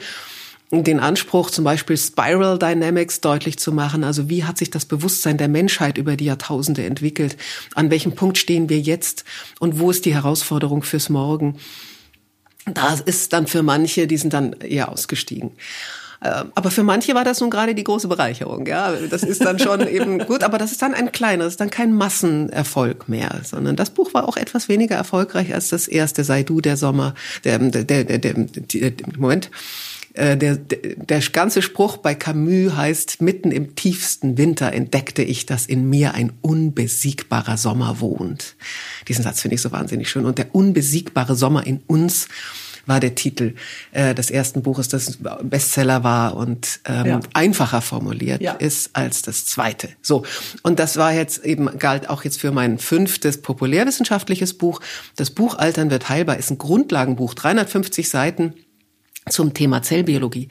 A: den Anspruch, zum Beispiel Spiral Dynamics deutlich zu machen. Also wie hat sich das Bewusstsein der Menschheit über die Jahrtausende entwickelt? An welchem Punkt stehen wir jetzt? Und wo ist die Herausforderung fürs Morgen? Das ist dann für manche, die sind dann eher ausgestiegen. Ähm, aber für manche war das nun gerade die große Bereicherung, ja. Das ist dann schon eben gut, aber das ist dann ein kleineres, dann kein Massenerfolg mehr, sondern das Buch war auch etwas weniger erfolgreich als das erste, sei du der Sommer, der, der, der, der, der, der Moment, äh, der, der ganze Spruch bei Camus heißt, mitten im tiefsten Winter entdeckte ich, dass in mir ein unbesiegbarer Sommer wohnt. Diesen Satz finde ich so wahnsinnig schön. Und der unbesiegbare Sommer in uns war der Titel äh, des ersten Buches, das Bestseller war und ähm, ja. einfacher formuliert ja. ist als das zweite. So und das war jetzt eben galt auch jetzt für mein fünftes populärwissenschaftliches Buch. Das Buch Altern wird heilbar ist ein Grundlagenbuch, 350 Seiten zum Thema Zellbiologie.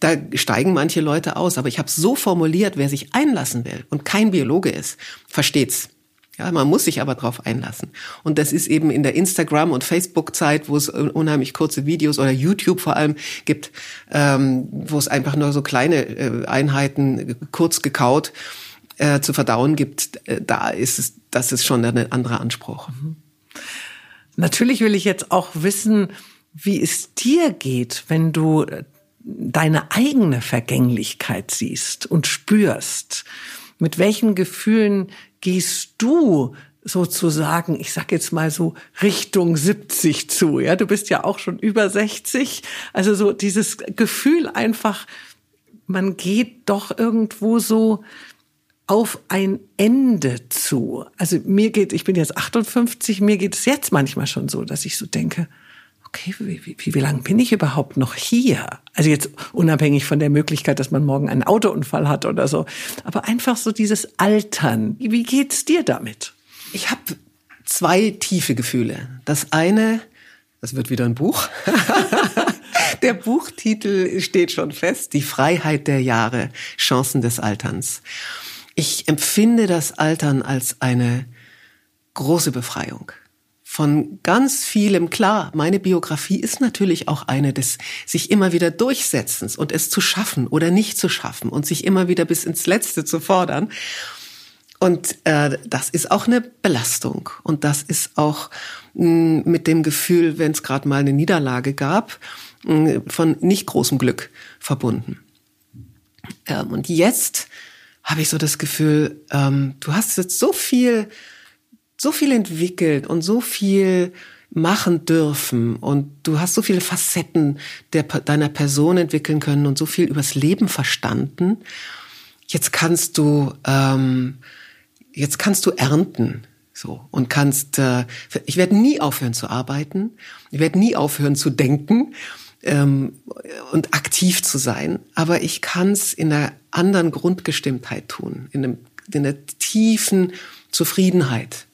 A: Da steigen manche Leute aus, aber ich habe so formuliert, wer sich einlassen will und kein Biologe ist, versteht's. Ja, man muss sich aber drauf einlassen. Und das ist eben in der Instagram- und Facebook-Zeit, wo es unheimlich kurze Videos oder YouTube vor allem gibt, ähm, wo es einfach nur so kleine äh, Einheiten kurz gekaut äh, zu verdauen gibt. Äh, da ist es, das ist schon ein anderer Anspruch. Mhm.
B: Natürlich will ich jetzt auch wissen, wie es dir geht, wenn du äh, deine eigene Vergänglichkeit siehst und spürst. Mit welchen Gefühlen gehst du sozusagen, ich sag jetzt mal so Richtung 70 zu, ja, du bist ja auch schon über 60, also so dieses Gefühl einfach, man geht doch irgendwo so auf ein Ende zu. Also mir geht, ich bin jetzt 58, mir geht es jetzt manchmal schon so, dass ich so denke, okay, wie, wie, wie lange bin ich überhaupt noch hier? Also jetzt unabhängig von der Möglichkeit, dass man morgen einen Autounfall hat oder so. Aber einfach so dieses Altern. Wie geht's dir damit?
A: Ich habe zwei tiefe Gefühle. Das eine, das wird wieder ein Buch. der Buchtitel steht schon fest. Die Freiheit der Jahre, Chancen des Alterns. Ich empfinde das Altern als eine große Befreiung von ganz vielem klar. Meine Biografie ist natürlich auch eine des sich immer wieder Durchsetzens und es zu schaffen oder nicht zu schaffen und sich immer wieder bis ins Letzte zu fordern. Und äh, das ist auch eine Belastung und das ist auch mh, mm, mit dem Gefühl, wenn es gerade mal eine Niederlage gab, mh, mm, von nicht großem Glück verbunden. Ähm, und jetzt habe ich so das Gefühl, ähm, du hast jetzt so viel so viel entwickelt und so viel machen dürfen und du hast so viele Facetten der, deiner Person entwickeln können und so viel übers Leben verstanden. Jetzt kannst du, ähm, jetzt kannst du ernten. So und kannst, äh, ich werde nie aufhören zu arbeiten, ich werde nie aufhören zu denken ähm, und aktiv zu sein, aber ich kann es in einer anderen Grundgestimmtheit tun, in, einem, in einer tiefen Zufriedenheit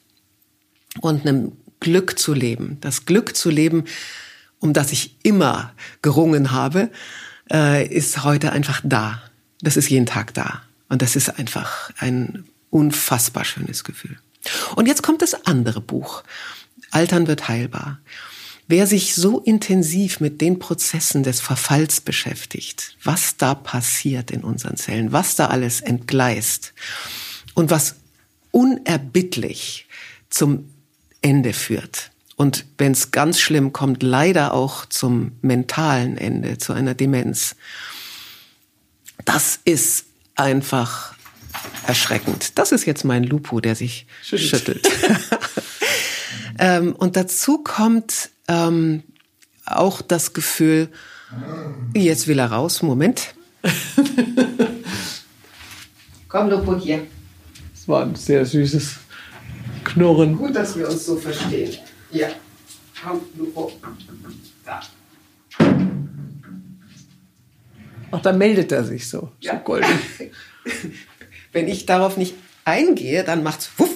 A: und einem Glück zu leben. Das Glück zu leben, um das ich immer gerungen habe, äh, ist heute einfach da. Das ist jeden Tag da. Und das ist einfach ein unfassbar schönes Gefühl. Und jetzt kommt das andere Buch. Altern wird heilbar. Wer sich so intensiv mit den Prozessen des Verfalls beschäftigt, was da passiert in unseren Zellen, was da alles entgleist und was unerbittlich zum Ende führt. Und wenn es ganz schlimm kommt, leider auch zum mentalen Ende, zu einer Demenz. Das ist einfach erschreckend. Das ist jetzt mein Lupo, der sich schüttelt. schüttelt. ähm, und dazu kommt ähm, auch das Gefühl, jetzt will er raus. Moment. Komm, Lupo, hier.
B: Das war ein sehr süßes Knurren.
A: Gut, dass wir uns so verstehen. Ja. Da.
B: Ach, da meldet er sich so. Ja. So golden.
A: wenn ich darauf nicht eingehe, dann macht's wuff.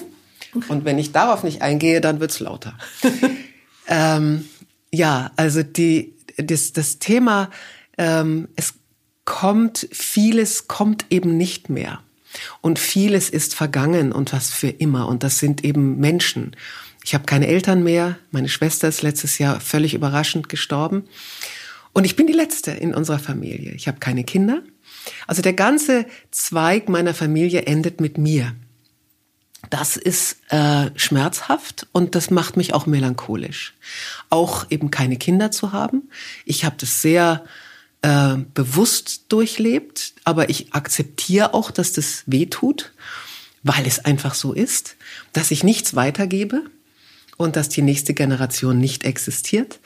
A: Und wenn ich darauf nicht eingehe, dann wird's lauter. ähm, ja, also die, das, das Thema, ähm, es kommt, vieles kommt eben nicht mehr. Und vieles ist vergangen und was für immer. Und das sind eben Menschen. Ich habe keine Eltern mehr. Meine Schwester ist letztes Jahr völlig überraschend gestorben. Und ich bin die Letzte in unserer Familie. Ich habe keine Kinder. Also der ganze Zweig meiner Familie endet mit mir. Das ist äh, schmerzhaft und das macht mich auch melancholisch. Auch eben keine Kinder zu haben. Ich habe das sehr äh, bewusst durchlebt, aber ich akzeptiere auch, dass das weh tut, weil es einfach so ist, dass ich nichts weitergebe und dass die nächste Generation nicht existiert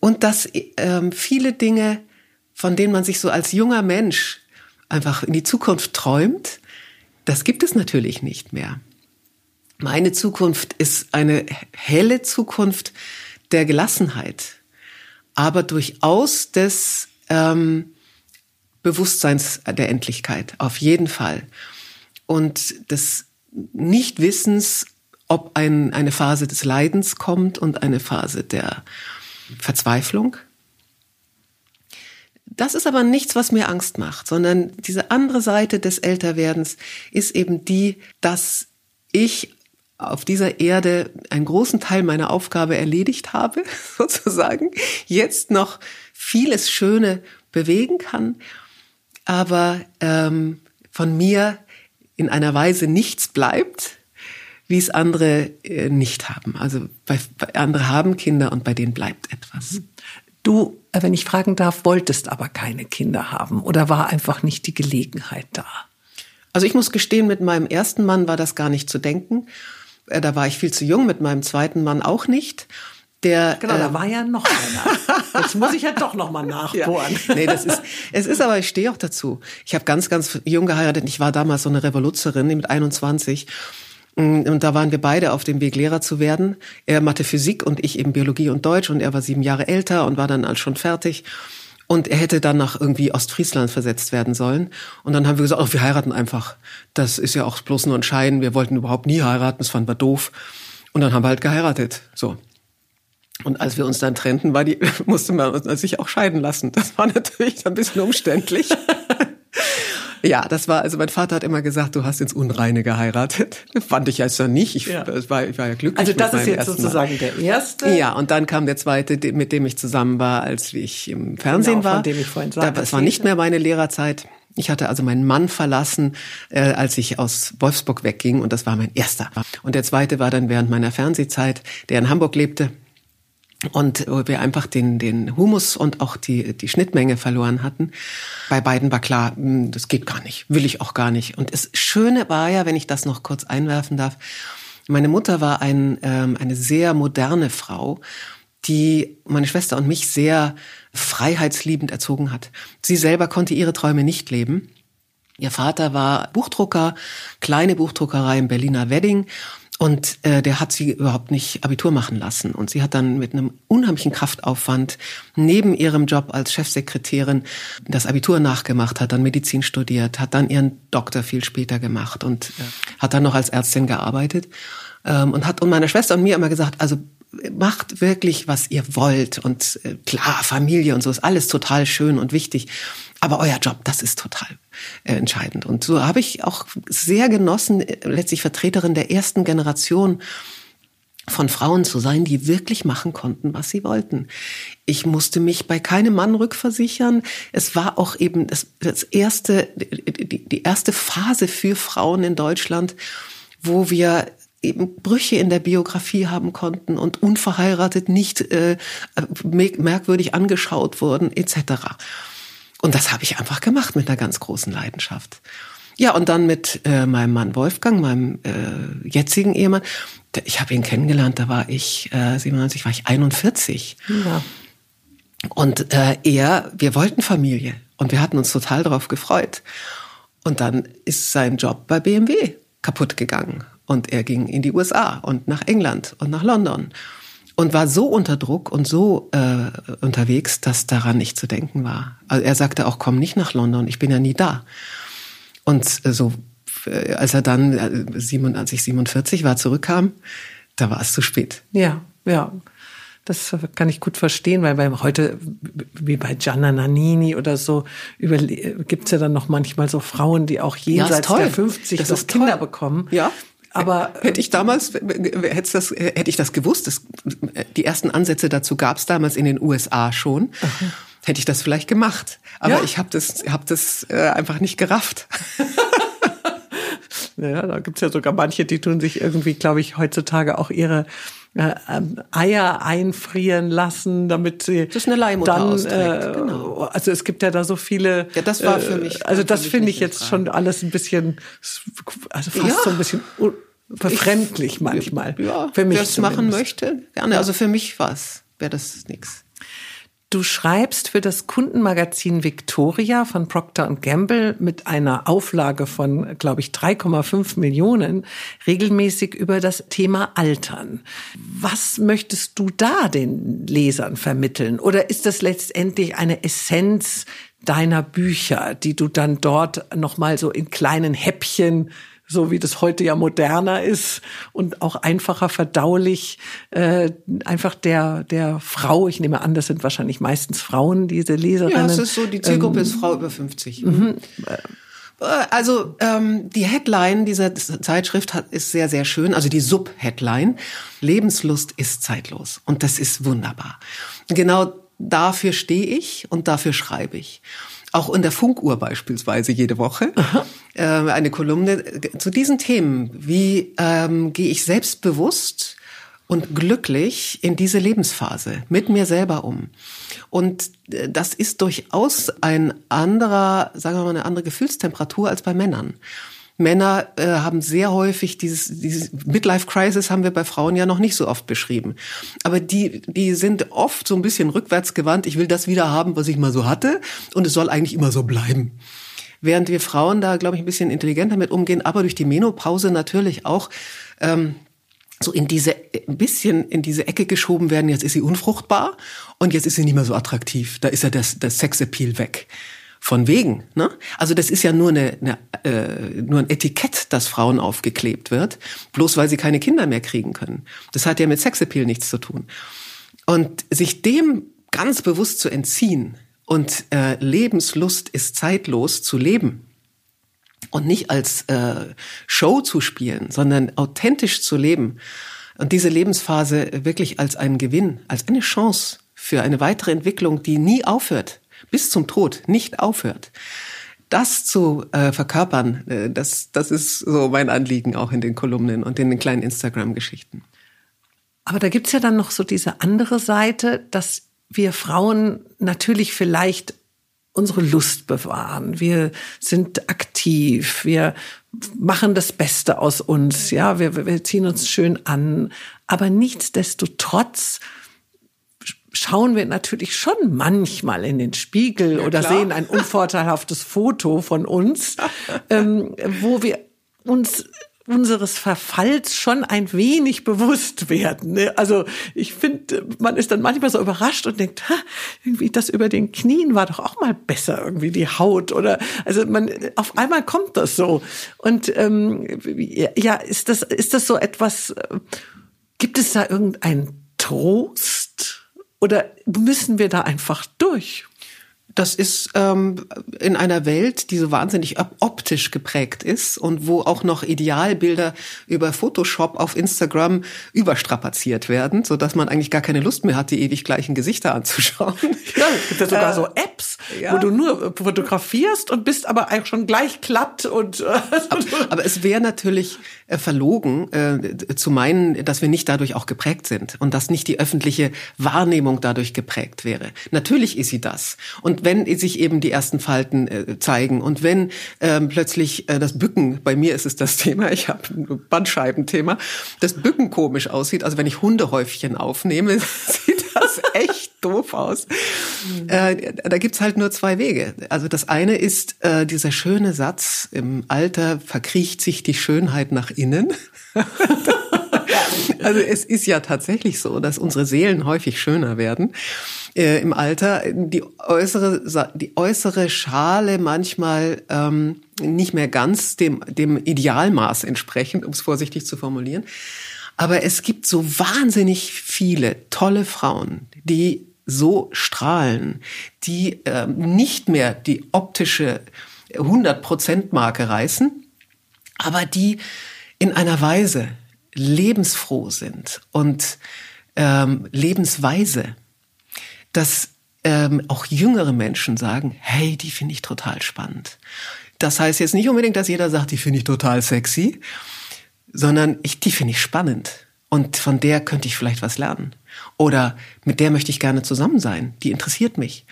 A: und dass äh, viele Dinge, von denen man sich so als junger Mensch einfach in die Zukunft träumt, das gibt es natürlich nicht mehr. Meine Zukunft ist eine helle Zukunft der Gelassenheit, aber durchaus des ähm, Bewusstseins der Endlichkeit, auf jeden Fall. Und des Nichtwissens, ob ein, eine Phase des Leidens kommt und eine Phase der Verzweiflung. Das ist aber nichts, was mir Angst macht, sondern diese andere Seite des Älterwerdens ist eben die, dass ich auf dieser Erde einen großen Teil meiner Aufgabe erledigt habe, sozusagen, jetzt noch vieles Schöne bewegen kann, aber ähm, von mir in einer Weise nichts bleibt, wie es andere äh, nicht haben. Also bei, bei andere haben Kinder und bei denen bleibt etwas.
B: Du, äh, wenn ich fragen darf, wolltest aber keine Kinder haben oder war einfach nicht die Gelegenheit da?
A: Also ich muss gestehen, mit meinem ersten Mann war das gar nicht zu denken. Äh, da war ich viel zu jung, mit meinem zweiten Mann auch nicht. Der,
B: genau, äh, da war ja noch einer. Jetzt muss ich ja doch noch mal nachbohren.
A: Ja. Nee, das ist, es ist aber, ich stehe auch dazu. Ich habe ganz, ganz jung geheiratet. Ich war damals so eine Revoluzerin mit 21. Mm, und da waren wir beide auf dem Weg, Lehrer zu werden. Er Mathe, Physik und ich eben Biologie und Deutsch. Und er war sieben Jahre älter und war dann als schon fertig. Und er hätte dann nach irgendwie Ostfriesland versetzt werden sollen. Und dann haben wir gesagt, oh, wir heiraten einfach. Das ist ja auch bloß nur ein Schein. Wir wollten überhaupt nie heiraten. Das fanden wir doof. Und dann haben wir halt geheiratet. So. Und als wir uns dann trennten, war die, musste man sich auch scheiden lassen. Das war natürlich ein bisschen umständlich. ja, das war, also mein Vater hat immer gesagt, du hast ins Unreine geheiratet. Fand ich also nicht. Ich, ja. war, ich war ja glücklich.
B: Also das ist jetzt sozusagen Mal. der erste.
A: Ja, und dann kam der zweite, mit dem ich zusammen war, als ich im Fernsehen genau, war.
B: Von dem ich vorhin sagte.
A: Das war nicht mehr meine Lehrerzeit. Ich hatte also meinen Mann verlassen, äh, als ich aus Wolfsburg wegging und das war mein erster. Und der zweite war dann während meiner Fernsehzeit, der in Hamburg lebte und wir einfach den, den Humus und auch die, die Schnittmenge verloren hatten. Bei beiden war klar, hm, das geht gar nicht, will ich auch gar nicht. Und das Schöne war ja, wenn ich das noch kurz einwerfen darf, meine Mutter war ein, ähm, eine sehr moderne Frau, die meine Schwester und mich sehr freiheitsliebend erzogen hat. Sie selber konnte ihre Träume nicht leben. Ihr Vater war Buchdrucker, kleine Buchdruckerei im Berliner Wedding Und äh, der hat sie überhaupt nicht Abitur machen lassen. Und sie hat dann mit einem unheimlichen Kraftaufwand neben ihrem Job als Chefsekretärin das Abitur nachgemacht, hat dann Medizin studiert, hat dann ihren Doktor viel später gemacht und äh, hat dann noch als Ärztin gearbeitet ähm, und hat und meiner Schwester und mir immer gesagt, also macht wirklich, was ihr wollt. Und äh, klar, Familie und so ist alles total schön und wichtig. Aber euer Job, das ist total äh, entscheidend. Und so habe ich auch sehr genossen, äh, letztlich Vertreterin der ersten Generation von Frauen zu sein, die wirklich machen konnten, was sie wollten. Ich musste mich bei keinem Mann rückversichern. Es war auch eben das, das erste, die, die erste Phase für Frauen in Deutschland, wo wir eben Brüche in der Biografie haben konnten und unverheiratet nicht äh, merkwürdig angeschaut wurden etc. Und das habe ich einfach gemacht mit einer ganz großen Leidenschaft. Ja, und dann mit äh, meinem Mann Wolfgang, meinem äh, jetzigen Ehemann. Ich habe ihn kennengelernt, da war ich äh, 97, war ich 41. Ja. Und äh, er, wir wollten Familie und wir hatten uns total darauf gefreut. Und dann ist sein Job bei BMW kaputt gegangen und er ging in die USA und nach England und nach London und war so unter Druck und so äh, unterwegs, dass daran nicht zu denken war. Also er sagte auch, komm nicht nach London, ich bin ja nie da. Und äh, so, äh, als er dann, äh, als ich 47 war, zurückkam, da war es zu spät.
B: Ja, ja. Das kann ich gut verstehen, weil bei heute, wie bei Gianna Nannini oder so, gibt es ja dann noch manchmal so Frauen, die auch jenseits ja, der 50 das Kinder toll. bekommen.
A: Ja. Aber hätte ich damals, hätte, das, hätte ich das gewusst, das, die ersten Ansätze dazu gab es damals in den USA schon, Aha. hätte ich das vielleicht gemacht. Aber ja? ich habe das, hab das äh, einfach nicht gerafft.
B: ja, da gibt's ja sogar manche, die tun sich irgendwie, glaube ich, heutzutage auch ihre äh, ähm, Eier einfrieren lassen, damit sie
A: das ist eine Leihmutter
B: dann äh, genau. also es gibt ja da so viele
A: ja das war für mich
B: also das finde ich jetzt schon alles ein bisschen also fast ja. so ein bisschen befremdlich ich, manchmal.
A: Ja, für mich wer es machen möchte, gerne. Also für mich was wäre das nichts.
B: Du schreibst für das Kundenmagazin Victoria von Procter Gamble mit einer Auflage von, glaube ich, 3,5 Millionen regelmäßig über das Thema Altern. Was möchtest du da den Lesern vermitteln? Oder ist das letztendlich eine Essenz deiner Bücher, die du dann dort nochmal so in kleinen Häppchen so wie das heute ja moderner ist und auch einfacher verdaulich, äh, einfach der, der Frau, ich nehme an, das sind wahrscheinlich meistens Frauen, diese Leserinnen. Ja,
A: es ist so, die Zielgruppe ähm, ist Frau über 50. Mhm. Äh, also ähm, die Headline dieser Zeitschrift hat, ist sehr, sehr schön. Also die Sub-Headline. Lebenslust ist zeitlos. Und das ist wunderbar. Genau dafür stehe ich und dafür schreibe ich auch in der Funkuhr beispielsweise jede Woche äh, eine Kolumne zu diesen Themen. Wie ähm, gehe ich selbstbewusst und glücklich in diese Lebensphase mit mir selber um? Und äh, das ist durchaus ein anderer, sagen wir mal, eine andere Gefühlstemperatur als bei Männern. Männer äh, haben sehr häufig dieses, dieses Midlife-Crisis haben wir bei Frauen ja noch nicht so oft beschrieben. Aber die, die sind oft so ein bisschen rückwärtsgewandt. Ich will das wieder haben, was ich mal so hatte. Und es soll eigentlich immer so bleiben. Während wir Frauen da, glaube ich, ein bisschen intelligenter mit umgehen, aber durch die Menopause natürlich auch ähm, so in diese ein bisschen in diese Ecke geschoben werden. Jetzt ist sie unfruchtbar und jetzt ist sie nicht mehr so attraktiv. Da ist ja das, das Sexappeal weg. Von wegen. Ne? Also das ist ja nur, eine, eine, äh, nur ein Etikett, das Frauen aufgeklebt wird, bloß weil sie keine Kinder mehr kriegen können. Das hat ja mit Sexappeal nichts zu tun. Und sich dem ganz bewusst zu entziehen und äh, Lebenslust ist zeitlos zu leben und nicht als äh, Show zu spielen, sondern authentisch zu leben und diese Lebensphase wirklich als einen Gewinn, als eine Chance für eine weitere Entwicklung, die nie aufhört, bis zum Tod nicht aufhört. Das zu äh, verkörpern, äh, das, das ist so mein Anliegen auch in den Kolumnen und in den kleinen Instagram-Geschichten.
B: Aber da gibt's ja dann noch so diese andere Seite, dass wir Frauen natürlich vielleicht unsere Lust bewahren. Wir sind aktiv, wir machen das Beste aus uns, ja, wir, wir ziehen uns schön an. Aber nichtsdestotrotz schauen wir natürlich schon manchmal in den Spiegel ja, oder klar. sehen ein unvorteilhaftes Foto von uns, ähm, wo wir uns unseres Verfalls schon ein wenig bewusst werden. Ne? Also ich finde, man ist dann manchmal so überrascht und denkt, ha, irgendwie das über den Knien war doch auch mal besser, irgendwie die Haut oder also man auf einmal kommt das so. Und ähm, ja, ist das ist das so etwas? Äh, gibt es da irgendein Trost oder müssen wir da einfach durch?
A: Das ist ähm, in einer Welt, die so wahnsinnig optisch geprägt ist und wo auch noch Idealbilder über Photoshop auf Instagram überstrapaziert werden, so dass man eigentlich gar keine Lust mehr hat, die ewig gleichen Gesichter anzuschauen.
B: Ja, es gibt ja sogar äh, so Apps, ja. wo du nur fotografierst und bist aber eigentlich schon gleich glatt und. Äh,
A: aber, aber es wäre natürlich äh, verlogen äh, zu meinen, dass wir nicht dadurch auch geprägt sind und dass nicht die öffentliche Wahrnehmung dadurch geprägt wäre. Natürlich ist sie das. Und wenn sich eben die ersten Falten äh, zeigen und wenn ähm, plötzlich äh, das Bücken, bei mir ist es das Thema, ich habe ein Bandscheibenthema, das Bücken komisch aussieht, also wenn ich Hundehäufchen aufnehme, sieht das echt doof aus. Äh, da gibt's halt nur zwei Wege. Also das eine ist äh, dieser schöne Satz, im Alter verkriecht sich die Schönheit nach innen. also es ist ja tatsächlich so, dass unsere Seelen häufig schöner werden äh, im Alter. Die äußere, die äußere Schale manchmal ähm, nicht mehr ganz dem, dem Idealmaß entsprechend, um es vorsichtig zu formulieren. Aber es gibt so wahnsinnig viele tolle Frauen, die so strahlen, die äh, nicht mehr die optische 100%-Marke reißen, aber die in einer Weise lebensfroh sind und ähm, lebensweise dass ähm, auch jüngere Menschen sagen, hey, die finde ich total spannend. Das heißt jetzt nicht unbedingt, dass jeder sagt, die finde ich total sexy, sondern ich, die finde ich spannend. Und von der könnte ich vielleicht was lernen. Oder mit der möchte ich gerne zusammen sein. Die interessiert mich.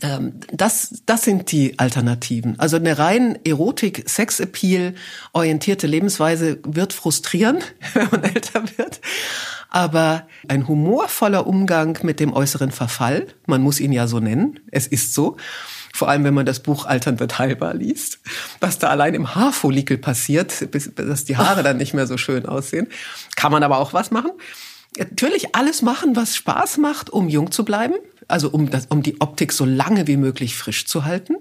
A: Ähm, das, das sind die Alternativen. Also eine rein Erotik, Sexappeal orientierte Lebensweise wird frustrieren, wenn man älter wird. Aber ein humorvoller Umgang mit dem äußeren Verfall, man muss ihn ja so nennen, es ist so, vor allem wenn man das Buch Altern wird heilbar liest, was da allein im Haarfollikel passiert, bis, dass die Haare dann nicht mehr so schön aussehen, kann man aber auch was machen. Natürlich alles machen, was Spaß macht, um jung zu bleiben, also um, das, um die Optik so lange wie möglich frisch zu halten.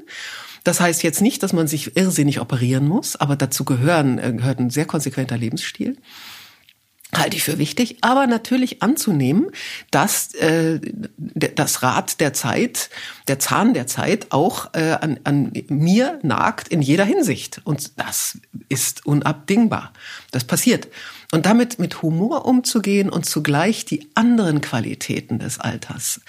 A: Das heißt jetzt nicht, dass man sich irrsinnig operieren muss, aber dazu gehören, äh, gehört ein sehr konsequenter Lebensstil halte ich für wichtig, aber natürlich anzunehmen, dass äh, das Rad der Zeit, der Zahn der Zeit auch äh, an, an mir nagt in jeder Hinsicht. Und das ist unabdingbar. Das passiert. Und damit mit Humor umzugehen und zugleich die anderen Qualitäten des Alters.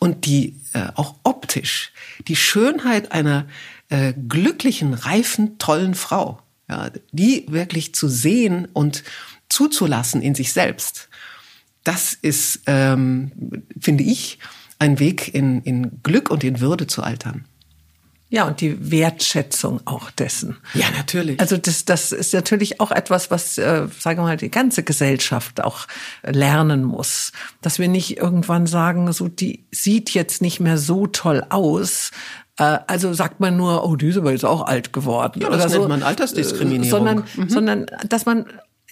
A: Und die äh, auch optisch, die Schönheit einer äh, glücklichen, reifen, tollen Frau, ja, die wirklich zu sehen und zuzulassen in sich selbst, das ist, ähm, finde ich, ein Weg in, in Glück und in Würde zu altern.
B: Ja, und die Wertschätzung auch dessen.
A: Ja, natürlich.
B: Also das, das ist natürlich auch etwas, was, äh, sagen wir mal, die ganze Gesellschaft auch lernen muss. Dass wir nicht irgendwann sagen, so die sieht jetzt nicht mehr so toll aus. Äh, also sagt man nur, oh, diese war jetzt auch alt geworden.
A: Ja, das oder nennt so. man Altersdiskriminierung.
B: Sondern, mhm. sondern dass man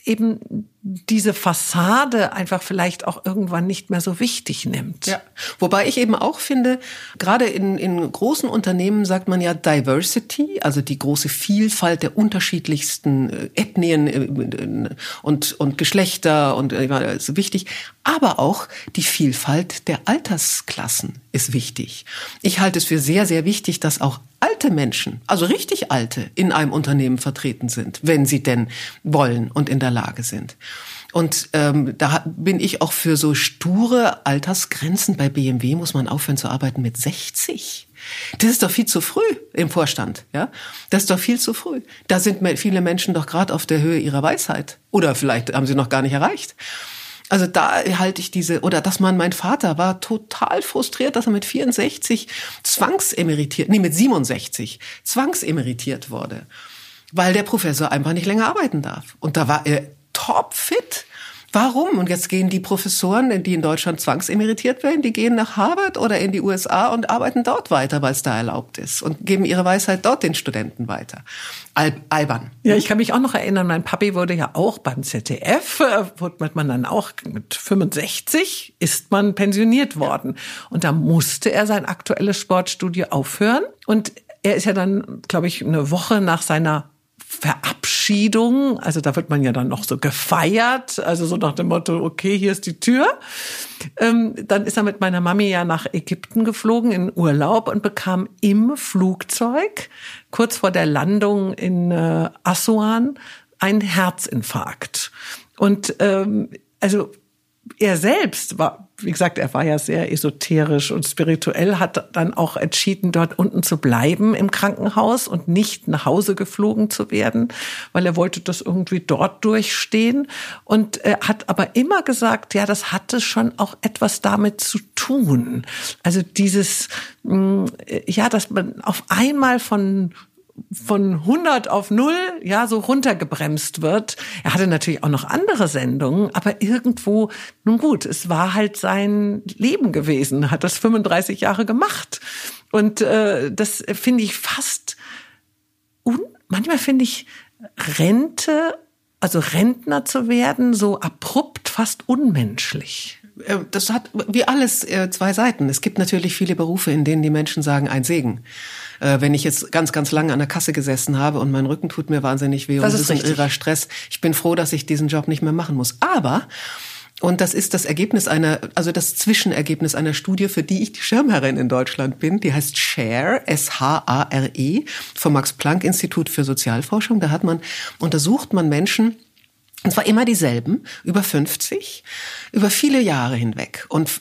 B: eben diese Fassade einfach vielleicht auch irgendwann nicht mehr so wichtig nimmt.
A: Ja. Wobei ich eben auch finde, gerade in, in großen Unternehmen sagt man ja Diversity, also die große Vielfalt der unterschiedlichsten äh, Ethnien äh, und, und Geschlechter und äh, ist wichtig. Aber auch die Vielfalt der Altersklassen ist wichtig. Ich halte es für sehr, sehr wichtig, dass auch alte Menschen, also richtig alte, in einem Unternehmen vertreten sind, wenn sie denn wollen und in der Lage sind. Und ähm, da bin ich auch für so sture Altersgrenzen. Bei BMW muss man aufhören zu arbeiten mit 60. Das ist doch viel zu früh im Vorstand, ja? Das ist doch viel zu früh. Da sind viele Menschen doch gerade auf der Höhe ihrer Weisheit. Oder vielleicht haben sie noch gar nicht erreicht. Also da halte ich diese, oder dass man, mein Vater war total frustriert, dass er mit 64 zwangsemeritiert, nee, mit 67 zwangsemeritiert wurde, weil der Professor einfach nicht länger arbeiten darf. Und da war er topfit, Warum? Und jetzt gehen die Professoren, die in Deutschland zwangsemeritiert werden, die gehen nach Harvard oder in die USA und arbeiten dort weiter, weil es da erlaubt ist und geben ihre Weisheit dort den Studenten weiter. Al albern.
B: Ja, ich kann mich auch noch erinnern, mein Papi wurde ja auch beim ZDF, äh, wurde man dann auch mit 65 ist man pensioniert worden. Und da musste er sein aktuelles Sportstudio aufhören. Und er ist ja dann, glaube ich, eine Woche nach seiner Verabschiedung, also da wird man ja dann noch so gefeiert, also so nach dem Motto, okay, hier ist die Tür. Ähm, dann ist er mit meiner Mami ja nach Ägypten geflogen in Urlaub und bekam im Flugzeug kurz vor der Landung in äh, Assuan einen Herzinfarkt. Und ähm, also er selbst war, wie gesagt, er war ja sehr esoterisch und spirituell, hat dann auch entschieden, dort unten zu bleiben im Krankenhaus und nicht nach Hause geflogen zu werden, weil er wollte das irgendwie dort durchstehen und er hat aber immer gesagt, ja, das hatte schon auch etwas damit zu tun. Also dieses, mm, ja, dass man auf einmal von von 100 auf 0, ja, so runtergebremst wird. Er hatte natürlich auch noch andere Sendungen, aber irgendwo, nun gut, es war halt sein Leben gewesen, hat das 35 Jahre gemacht. Und äh, das finde ich fast, un manchmal finde ich Rente, also Rentner zu werden, so abrupt, fast unmenschlich.
A: Äh, das hat wie alles äh, zwei Seiten. Es gibt natürlich viele Berufe, in denen die Menschen sagen, ein Segen. Äh, wenn ich jetzt ganz, ganz lange an der Kasse gesessen habe und mein Rücken tut mir wahnsinnig weh
B: das
A: und
B: ist
A: ein irrer Stress, ich bin froh, dass ich diesen Job nicht mehr machen muss. Aber und das ist das Ergebnis einer, also das Zwischenergebnis einer Studie, für die ich die Schirmherrin in Deutschland bin. Die heißt SHARE, S-H-A-R-E, vom Max-Planck-Institut für Sozialforschung. Da hat man, untersucht man Menschen, und zwar immer dieselben, über 50, über viele Jahre hinweg und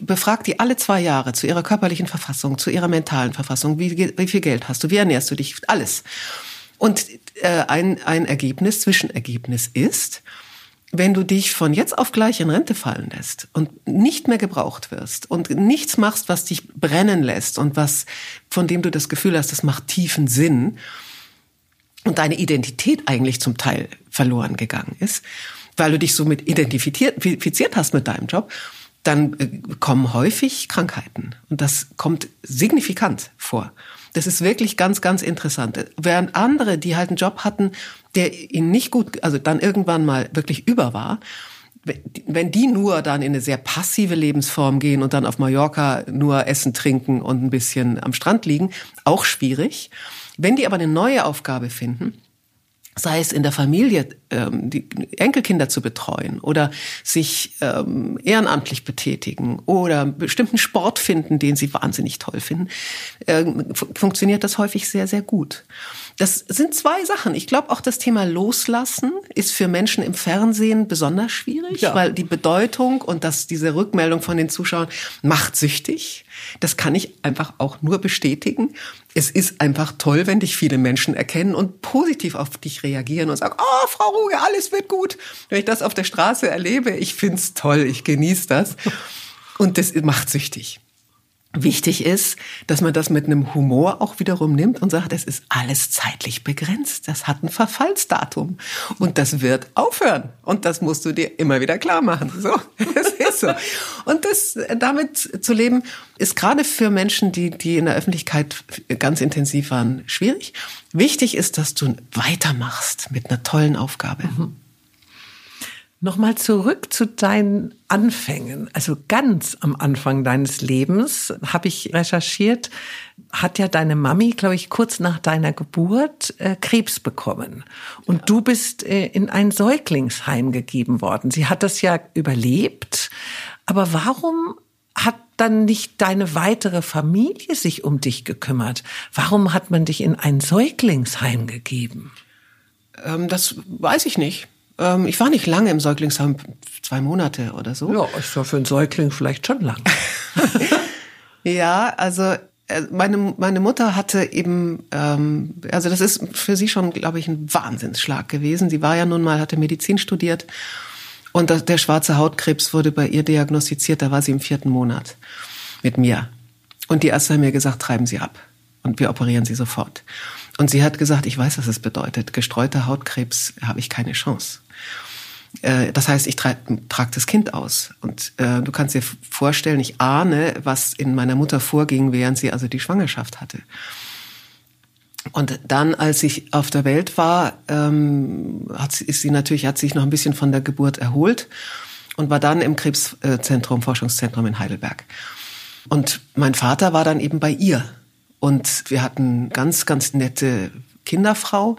A: befragt die alle zwei Jahre zu ihrer körperlichen Verfassung, zu ihrer mentalen Verfassung. Wie, wie viel Geld hast du? Wie ernährst du dich? Alles. Und äh, ein, ein Ergebnis, Zwischenergebnis ist, wenn du dich von jetzt auf gleich in Rente fallen lässt und nicht mehr gebraucht wirst und nichts machst, was dich brennen lässt und was, von dem du das Gefühl hast, das macht tiefen Sinn, und deine Identität eigentlich zum Teil verloren gegangen ist, weil du dich somit identifiziert hast mit deinem Job, dann äh, kommen häufig Krankheiten. Und das kommt signifikant vor. Das ist wirklich ganz, ganz interessant. Während andere, die halt einen Job hatten, der ihnen nicht gut, also dann irgendwann mal wirklich über war, wenn die nur dann in eine sehr passive Lebensform gehen und dann auf Mallorca nur essen, trinken und ein bisschen am Strand liegen, auch schwierig. Wenn die aber eine neue Aufgabe finden, sei es in der Familie, ähm, die Enkelkinder zu betreuen oder sich ähm, ehrenamtlich betätigen oder bestimmten Sport finden, den sie wahnsinnig toll finden, äh, funktioniert das häufig sehr, sehr gut. Das sind zwei Sachen. Ich glaube auch das Thema Loslassen ist für Menschen im Fernsehen besonders schwierig, ja. weil die Bedeutung und das, diese Rückmeldung von den Zuschauern macht süchtig. Das kann ich einfach auch nur bestätigen. Es ist einfach toll, wenn dich viele Menschen erkennen und positiv auf dich reagieren und sagen, oh, Frau Ruge, alles wird gut. Wenn ich das auf der Straße erlebe, ich find's toll, ich genieße das. Und das macht süchtig. Wichtig ist, dass man das mit einem Humor auch wiederum nimmt und sagt, es ist alles zeitlich begrenzt. Das hat ein Verfallsdatum und das wird aufhören. Und das musst du dir immer wieder klar machen. So, es ist so. Und das damit zu leben ist gerade für Menschen, die die in der Öffentlichkeit ganz intensiv waren, schwierig. Wichtig ist, dass du weitermachst mit einer tollen Aufgabe. Mhm.
B: Nochmal zurück zu deinen Anfängen. Also ganz am Anfang deines Lebens habe ich recherchiert, hat ja deine Mami, glaube ich, kurz nach deiner Geburt äh, Krebs bekommen. Und ja. du bist äh, in ein Säuglingsheim gegeben worden. Sie hat das ja überlebt. Aber warum hat dann nicht deine weitere Familie sich um dich gekümmert? Warum hat man dich in ein Säuglingsheim gegeben?
A: Ähm, das weiß ich nicht. Ähm, ich war nicht lange im Säuglingsheim, zwei Monate oder so.
B: Ja, ist ja für einen Säugling vielleicht schon lang.
A: ja, also äh, meine, meine Mutter hatte eben, ähm, also das ist für sie schon, glaube ich, ein Wahnsinnsschlag gewesen. Sie war ja nun mal, hatte Medizin studiert und das, der schwarze Hautkrebs wurde bei ihr diagnostiziert, da war sie im vierten Monat mit mir. Und die Ärzte haben mir gesagt, treiben Sie ab und wir operieren Sie sofort. Und sie hat gesagt, ich weiß, was es bedeutet. Gestreuter Hautkrebs habe ich keine Chance. Äh, das heißt, ich trage trag das Kind aus. Und äh, du kannst dir vorstellen, ich ahne, was in meiner Mutter vorging, während sie also die Schwangerschaft hatte. Und dann, als ich auf der Welt war, ähm, hat, ist sie natürlich, hat sich noch ein bisschen von der Geburt erholt und war dann im Krebszentrum, Forschungszentrum in Heidelberg. Und mein Vater war dann eben bei ihr. Und wir hatten ganz, ganz nette Kinderfrau.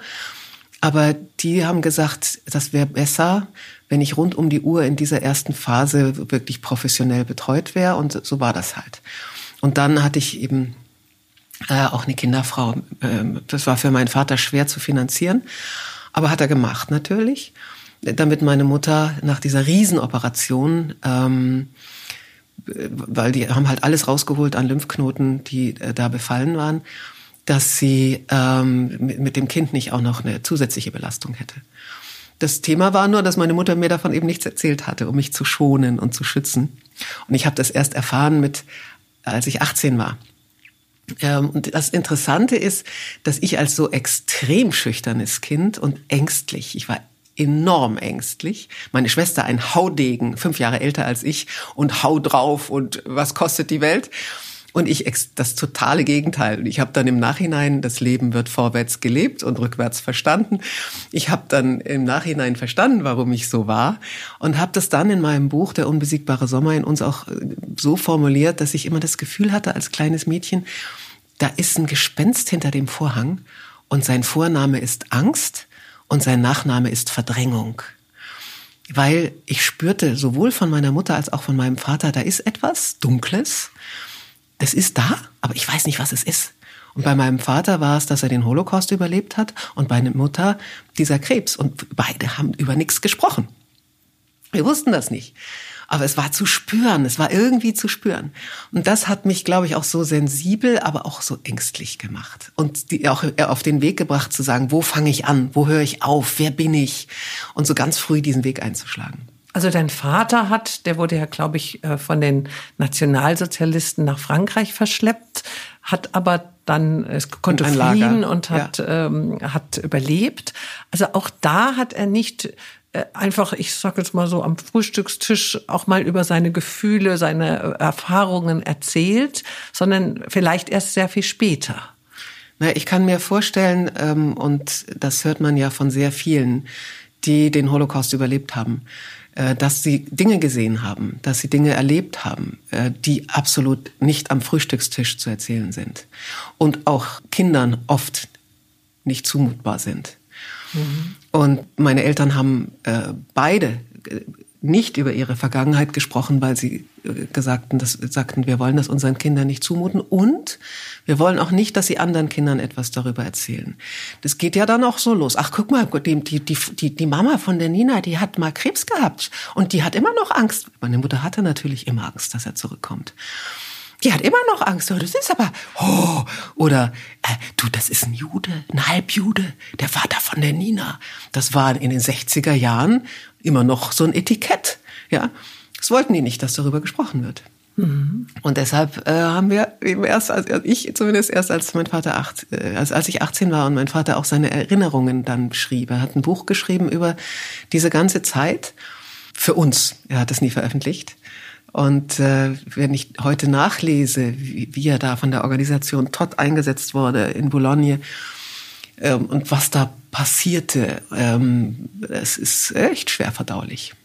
A: Aber die haben gesagt, das wäre besser, wenn ich rund um die Uhr in dieser ersten Phase wirklich professionell betreut wäre. Und so war das halt. Und dann hatte ich eben äh, auch eine Kinderfrau. Ähm, das war für meinen Vater schwer zu finanzieren, aber hat er gemacht natürlich, damit meine Mutter nach dieser Riesenoperation, ähm, weil die haben halt alles rausgeholt an Lymphknoten, die äh, da befallen waren, dass sie ähm, mit, dem Kind nicht auch noch eine zusätzliche Belastung hätte. Das Thema war nur, dass meine Mutter mir davon eben nichts erzählt hatte, um mich zu schonen und zu schützen. Und ich habe das erst erfahren mit, als ich 18 war. Ähm, und das Interessante ist, dass ich als so extrem schüchternes Kind und ängstlich, ich war enorm ängstlich. Meine Schwester ein Haudegen, fünf Jahre älter als ich und hau drauf und was kostet die Welt? Und ich das totale Gegenteil. Und ich habe dann im Nachhinein, das Leben wird vorwärts gelebt und rückwärts verstanden. Ich habe dann im Nachhinein verstanden, warum ich so war und habe das dann in meinem Buch Der unbesiegbare Sommer in uns auch äh, so formuliert, dass ich immer das Gefühl hatte als kleines Mädchen, da ist ein Gespenst hinter dem Vorhang und sein Vorname ist Angst und sein Nachname ist Verdrängung weil ich spürte sowohl von meiner Mutter als auch von meinem Vater, da ist etwas Dunkles es ist da, aber ich weiß nicht, was es ist. Und bei meinem Vater war es, dass er den Holocaust überlebt hat und bei meiner Mutter dieser Krebs. Und beide haben über nichts gesprochen. Wir wussten das nicht. Aber es war zu spüren, es war irgendwie zu spüren. Und das hat mich, glaube ich, auch so sensibel, aber auch so ängstlich gemacht. Und die auch auf den Weg gebracht zu sagen, wo fange ich an, wo höre ich auf, wer bin ich? Und so ganz früh diesen Weg einzuschlagen.
B: Also dein Vater hat, der wurde ja, glaube ich, äh, von den Nationalsozialisten nach Frankreich verschleppt, hat aber dann es konnte fliehen und hat ja. ähm, hat überlebt. Also auch da hat er nicht äh, einfach, ich sag jetzt mal so, am Frühstückstisch auch mal über seine Gefühle, seine äh, Erfahrungen erzählt, sondern vielleicht erst sehr viel später.
A: Na, ich kann mir vorstellen, ähm, und das hört man ja von sehr vielen, die den Holocaust überlebt haben, dass sie Dinge gesehen haben, dass sie Dinge erlebt haben, äh, die absolut nicht am Frühstückstisch zu erzählen sind und auch Kindern oft nicht zumutbar sind. Mhm. Und meine Eltern haben äh, beide nicht über ihre Vergangenheit gesprochen, weil sie äh, gesagten, das, sagten, wir wollen das unseren Kindern nicht zumuten und wir wollen auch nicht, dass sie anderen Kindern etwas darüber erzählen. Das geht ja dann auch so los. Ach, guck mal, die, die, die, die Mama von der Nina, die hat mal Krebs gehabt und die hat immer noch Angst. Meine Mutter hatte natürlich immer Angst, dass er zurückkommt die hat immer noch Angst. Oh, das ist aber, oh, oder, äh, du, das ist ein Jude, ein Halbjude, der Vater von der Nina. Das war in den 60er Jahren immer noch so ein Etikett. Ja, das wollten die nicht, dass darüber gesprochen wird. Mhm. Und deshalb äh, haben wir eben erst, also ich zumindest erst als mein Vater acht, äh, als, als ich 18 war und mein Vater auch seine Erinnerungen dann schrieb. Er hat ein Buch geschrieben über diese ganze Zeit für uns. Er hat es nie veröffentlicht. Und äh, wenn ich heute nachlese, wie, wie er da von der Organisation Todd eingesetzt wurde in Boulogne ähm, und was da passierte, ähm, es ist echt schwer verdaulich.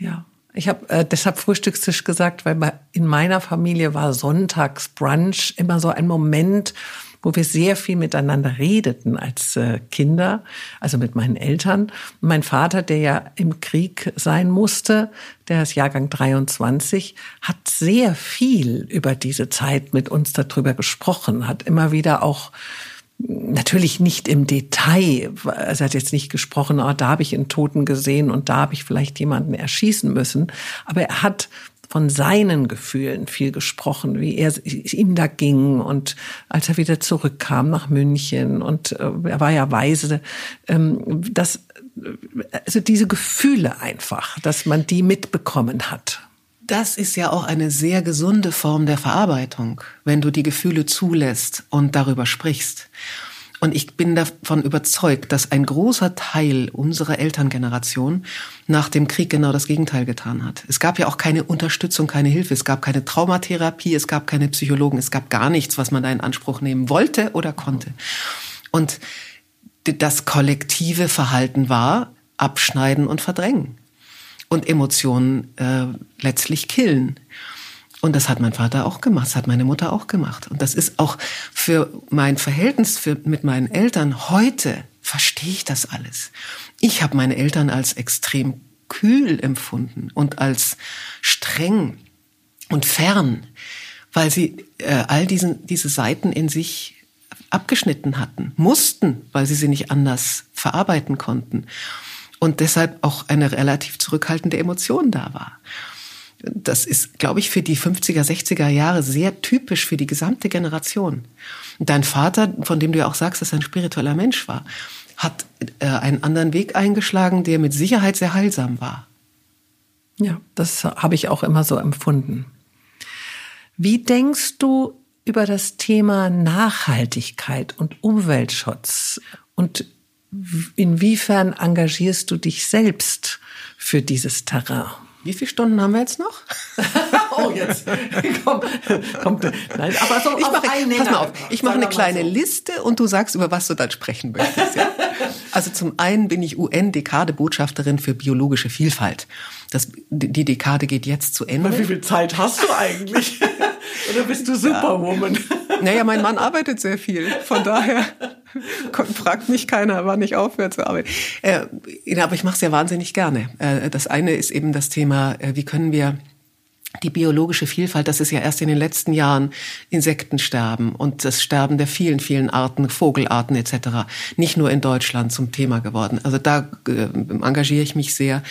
B: Ja. Ich habe äh, deshalb Frühstückstisch gesagt, weil bei, in meiner Familie war Sonntagsbrunch immer so ein Moment, wo wir sehr viel miteinander redeten als äh, Kinder, also mit meinen Eltern. Mein Vater, der ja im Krieg sein musste, der ist Jahrgang 23, hat sehr viel über diese Zeit mit uns darüber gesprochen, hat immer wieder auch natürlich nicht im Detail. Also er hat jetzt nicht gesprochen, oh, da habe ich einen Toten gesehen und da habe ich vielleicht jemanden erschießen müssen. Aber er hat von seinen Gefühlen viel gesprochen, wie er ihm da ging und als er wieder zurückkam nach München und äh, er war ja weise, ähm, dass also diese Gefühle einfach, dass man die mitbekommen hat.
A: Das ist ja auch eine sehr gesunde Form der Verarbeitung, wenn du die Gefühle zulässt und darüber sprichst. Und ich bin davon überzeugt, dass ein großer Teil unserer Elterngeneration nach dem Krieg genau das Gegenteil getan hat. Es gab ja auch keine Unterstützung, keine Hilfe, es gab keine Traumatherapie, es gab keine Psychologen, es gab gar nichts, was man da in Anspruch nehmen wollte oder konnte. Und das kollektive Verhalten war abschneiden und verdrängen und Emotionen äh, letztlich killen. Und das hat mein Vater auch gemacht, das hat meine Mutter auch gemacht. Und das ist auch für mein Verhältnis für, mit meinen Eltern heute, verstehe ich das alles. Ich habe meine Eltern als extrem kühl empfunden und als streng und fern, weil sie äh, all diesen, diese Seiten in sich abgeschnitten hatten, mussten, weil sie sie nicht anders verarbeiten konnten und deshalb auch eine relativ zurückhaltende Emotion da war. Das ist, glaube ich, für die 50er, 60er Jahre sehr typisch für die gesamte Generation. dein Vater, von dem du ja auch sagst, dass er ein spiritueller Mensch war, hat äh, einen anderen Weg eingeschlagen, der mit Sicherheit sehr heilsam war.
B: Ja, das habe ich auch immer so empfunden. Wie denkst du über das Thema Nachhaltigkeit und Umweltschutz und inwiefern engagierst du dich selbst für dieses Terrain?
A: Wie viele Stunden haben wir jetzt noch?
B: oh, jetzt. komm, komm. Nein, aber so
A: ich mache, pass mal auf, ich mache eine kleine so. Liste und du sagst, über was du dann sprechen möchtest. Ja? Also zum einen bin ich UN-Dekade-Botschafterin für biologische Vielfalt. Das, die Dekade geht jetzt zu Ende.
B: Aber wie viel Zeit hast du eigentlich? Oder bist du Superwoman?
A: Ja. Naja, mein Mann arbeitet sehr viel. Von daher fragt mich keiner, wann ich aufhöre zu arbeiten. Äh, aber ich mache es ja wahnsinnig gerne. Äh, das eine ist eben das Thema, äh, wie können wir die biologische Vielfalt, das ist ja erst in den letzten Jahren Insektensterben und das Sterben der vielen, vielen Arten, Vogelarten etc. nicht nur in Deutschland zum Thema geworden. Also da äh, engagiere ich mich sehr.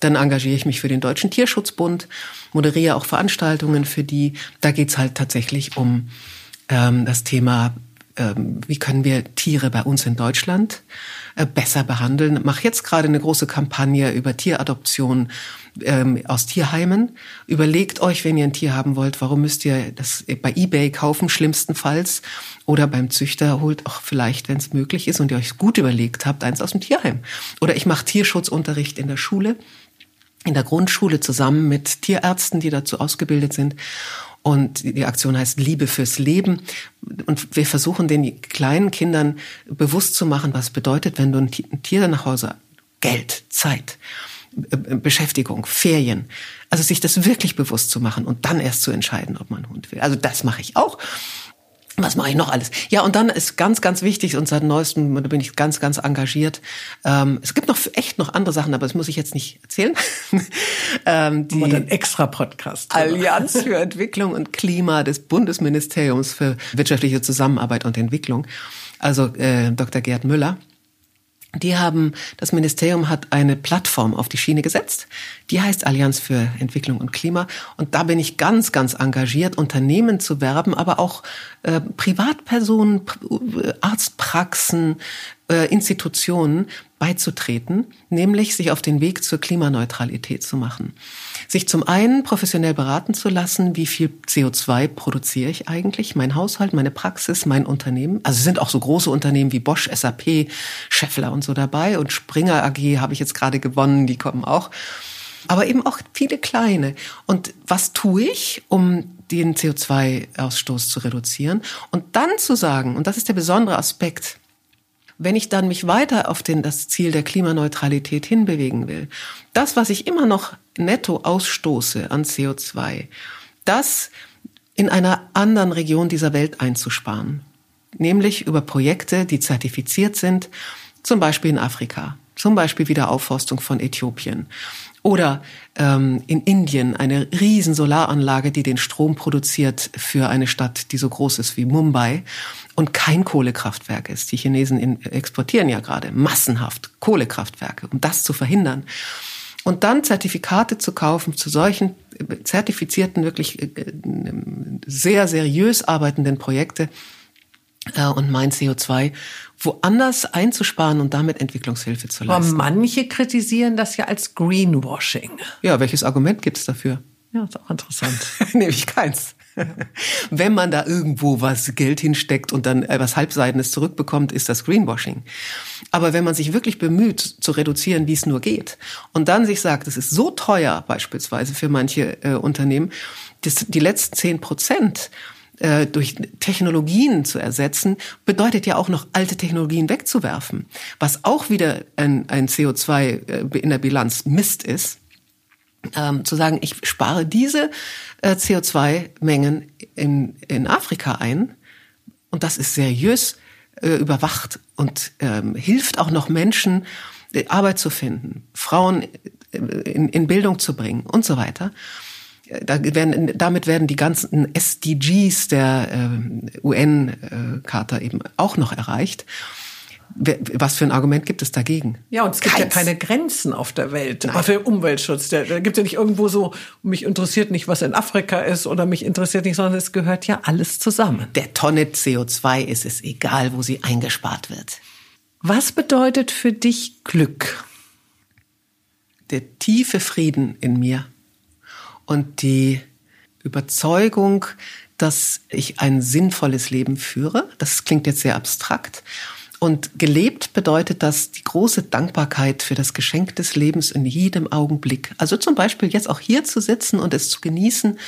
A: Dann engagiere ich mich für den Deutschen Tierschutzbund, moderiere auch Veranstaltungen für die. Da geht's halt tatsächlich um ähm, das Thema ähm, wie können wir Tiere bei uns in Deutschland äh, besser behandeln. Mache jetzt gerade eine große Kampagne über Tieradoption ähm, aus Tierheimen. Überlegt euch, wenn ihr ein Tier haben wollt, warum müsst ihr das bei eBay kaufen, schlimmstenfalls, oder beim Züchter holt auch vielleicht, wenn es möglich ist und ihr euch gut überlegt habt, eins aus dem Tierheim. Oder ich mache Tierschutzunterricht in der Schule in der Grundschule zusammen mit Tierärzten, die dazu ausgebildet sind. Und die Aktion heißt Liebe fürs Leben. Und wir versuchen den kleinen Kindern bewusst zu machen, was bedeutet, wenn du ein Tier nach Hause, Geld, Zeit, Beschäftigung, Ferien. Also sich das wirklich bewusst zu machen und dann erst zu entscheiden, ob man Hund will. Also das mache ich auch. Was mache ich noch alles? Ja, und dann ist ganz, ganz wichtig, und seit neuestem da bin ich ganz, ganz engagiert. Ähm, es gibt noch echt noch andere Sachen, aber das muss ich jetzt nicht erzählen.
B: ähm, die dann extra Podcast.
A: Allianz für Entwicklung und Klima des Bundesministeriums für wirtschaftliche Zusammenarbeit und Entwicklung. Also äh, Dr. Gerd Müller. Die haben, das Ministerium hat eine Plattform auf die Schiene gesetzt. Die heißt Allianz für Entwicklung und Klima. Und da bin ich ganz, ganz engagiert, Unternehmen zu werben, aber auch äh, Privatpersonen, Arztpraxen, äh, Institutionen beizutreten, nämlich sich auf den Weg zur Klimaneutralität zu machen. Sich zum einen professionell beraten zu lassen, wie viel CO2 produziere ich eigentlich, mein Haushalt, meine Praxis, mein Unternehmen. Also sind auch so große Unternehmen wie Bosch, SAP, Scheffler und so dabei und Springer AG habe ich jetzt gerade gewonnen, die kommen auch. Aber eben auch viele kleine. Und was tue ich, um den CO2-Ausstoß zu reduzieren? Und dann zu sagen, und das ist der besondere Aspekt, wenn ich dann mich weiter auf den, das Ziel der Klimaneutralität hinbewegen will, das, was ich immer noch netto ausstoße an CO2, das in einer anderen Region dieser Welt einzusparen. Nämlich über Projekte, die zertifiziert sind, zum Beispiel in Afrika, zum Beispiel Wiederaufforstung von Äthiopien oder ähm, in Indien eine riesen Solaranlage, die den Strom produziert für eine Stadt, die so groß ist wie Mumbai und kein Kohlekraftwerk ist. Die Chinesen in, exportieren ja gerade massenhaft Kohlekraftwerke, um das zu verhindern. Und dann Zertifikate zu kaufen zu solchen zertifizierten, wirklich äh, sehr seriös arbeitenden Projekte äh, und mein CO2 woanders einzusparen und damit Entwicklungshilfe zu leisten.
B: Aber manche kritisieren das ja als Greenwashing.
A: Ja, welches Argument gibt es dafür?
B: Ja, ist auch interessant.
A: Nämlich keins. Wenn man da irgendwo was Geld hinsteckt und dann was Halbseidenes zurückbekommt, ist das Greenwashing. Aber wenn man sich wirklich bemüht, zu reduzieren, wie es nur geht, und dann sich sagt, es ist so teuer beispielsweise für manche äh, Unternehmen, dass die letzten zehn Prozent äh, durch Technologien zu ersetzen, bedeutet ja auch noch alte Technologien wegzuwerfen, was auch wieder ein, ein CO2 äh, in der Bilanz Mist ist. Ähm, zu sagen, ich spare diese äh, CO2-Mengen in, in Afrika ein und das ist seriös äh, überwacht und ähm, hilft auch noch Menschen, äh, Arbeit zu finden, Frauen äh, in, in Bildung zu bringen und so weiter da werden, damit werden die ganzen SDGs der äh, UN-Charta eben auch noch erreicht. Was für ein Argument gibt es dagegen?
B: Ja, und es gibt Keins. ja keine Grenzen auf der Welt Nein. für Umweltschutz. Da gibt es ja nicht irgendwo so, mich interessiert nicht, was in Afrika ist oder mich interessiert nicht, sondern es gehört ja alles zusammen.
A: Der Tonne CO2 ist es egal, wo sie eingespart wird.
B: Was bedeutet für dich Glück?
A: Der tiefe Frieden in mir und die Überzeugung, dass ich ein sinnvolles Leben führe. Das klingt jetzt sehr abstrakt. Und gelebt bedeutet das die große Dankbarkeit für das Geschenk des Lebens in jedem Augenblick. Also zum Beispiel jetzt auch hier zu sitzen und es zu genießen,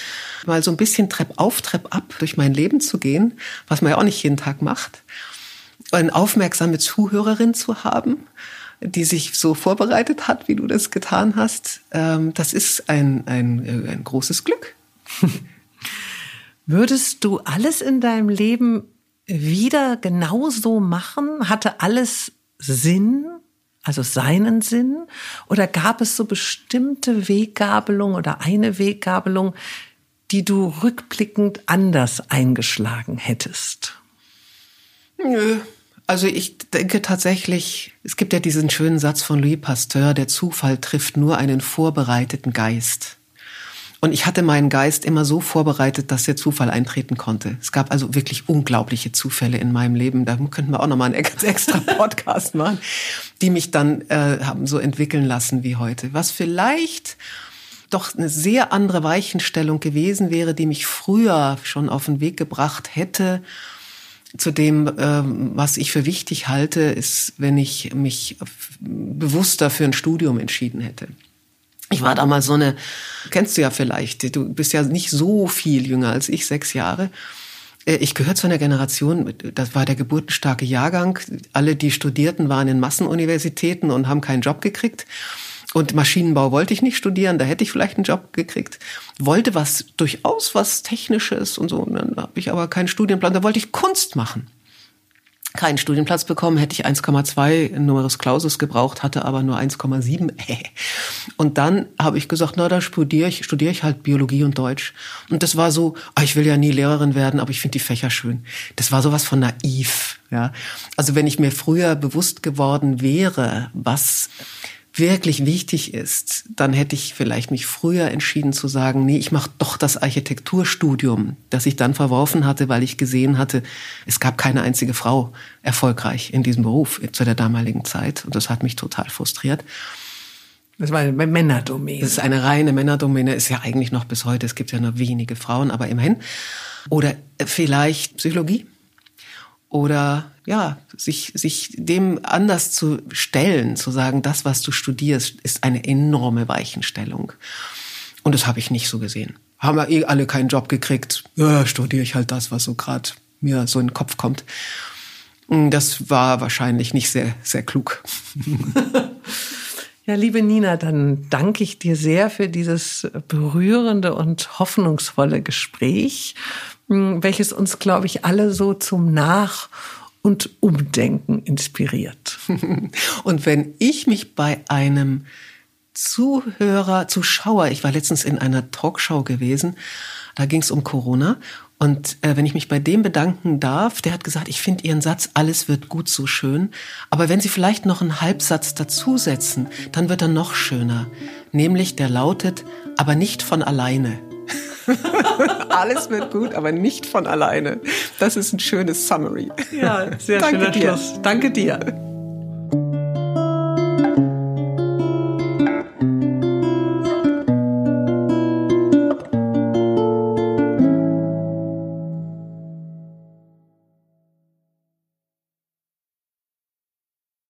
A: mal so ein bisschen Trepp auf, Trepp ab durch mein Leben zu gehen, was man ja auch nicht jeden Tag macht. Eine aufmerksame Zuhörerin zu haben die sich so vorbereitet hat, wie du das getan hast, ähm, das ist ein, ein, äh, ein großes Glück.
B: Würdest du alles in deinem Leben wieder genauso machen? Hatte alles Sinn? Also seinen Sinn? Oder gab es so bestimmte Weggabelung oder eine Weggabelung, die du rückblickend anders eingeschlagen hättest?
A: Nö, also ich denke tatsächlich, es gibt ja diesen schönen Satz von Louis Pasteur, der Zufall trifft nur einen vorbereiteten Geist. Und ich hatte meinen Geist immer so vorbereitet, dass der Zufall eintreten konnte. Es gab also wirklich unglaubliche Zufälle in meinem Leben. Da könnten wir auch nochmal einen extra Podcast machen, die mich dann äh, haben so entwickeln lassen wie heute. Was vielleicht doch eine sehr andere Weichenstellung gewesen wäre, die mich früher schon auf den Weg gebracht hätte zu dem, ähm, was ich für wichtig halte, ist, wenn ich mich bewusster für ein Studium entschieden hätte. Ich war damals so eine, kennst du ja vielleicht, du bist ja nicht so viel jünger als ich, sechs Jahre. Äh, ich gehöre zu einer Generation, das war der geburtenstarke Jahrgang. Alle, die studierten, waren in Massenuniversitäten und haben keinen Job gekriegt. Und Maschinenbau wollte ich nicht studieren, da hätte ich vielleicht einen Job gekriegt. Wollte was durchaus was Technisches und so. Und dann habe ich aber keinen Studienplan. Da wollte ich Kunst machen. Keinen Studienplatz bekommen, hätte ich 1,2 Numerus Clausus gebraucht, hatte aber nur 1,7. Und dann habe ich gesagt, na, da studiere ich, studiere ich halt Biologie und Deutsch. Und das war so, ah, ich will ja nie Lehrerin werden, aber ich finde die Fächer schön. Das war sowas von naiv. Ja, also wenn ich mir früher bewusst geworden wäre, was wirklich wichtig ist, dann hätte ich vielleicht mich früher entschieden zu sagen, nee, ich mache doch das Architekturstudium, das ich dann verworfen hatte, weil ich gesehen hatte, es gab keine einzige Frau erfolgreich in diesem Beruf zu der damaligen Zeit. Und das hat mich total frustriert.
B: Das war eine Männerdomäne.
A: Das ist eine reine Männerdomäne, ist ja eigentlich noch bis heute. Es gibt ja nur wenige Frauen, aber immerhin. Oder vielleicht Psychologie oder ja, sich, sich dem anders zu stellen, zu sagen, das, was du studierst, ist eine enorme Weichenstellung. Und das habe ich nicht so gesehen. Haben wir eh alle keinen Job gekriegt, ja, studiere ich halt das, was so gerade mir so in den Kopf kommt. Das war wahrscheinlich nicht sehr, sehr klug.
B: Ja, liebe Nina, dann danke ich dir sehr für dieses berührende und hoffnungsvolle Gespräch. Welches uns, glaube ich, alle so zum Nach- und Umdenken inspiriert.
A: Und wenn ich mich bei einem Zuhörer, Zuschauer, ich war letztens in einer Talkshow gewesen, da ging es um Corona. Und äh, wenn ich mich bei dem bedanken darf, der hat gesagt, ich finde Ihren Satz, alles wird gut so schön. Aber wenn Sie vielleicht noch einen Halbsatz dazusetzen, dann wird er noch schöner. Nämlich der lautet, aber nicht von alleine. Alles wird gut, aber nicht von alleine. Das ist ein schönes Summary.
B: Ja, sehr Danke schöner dir. Schluss. Danke dir.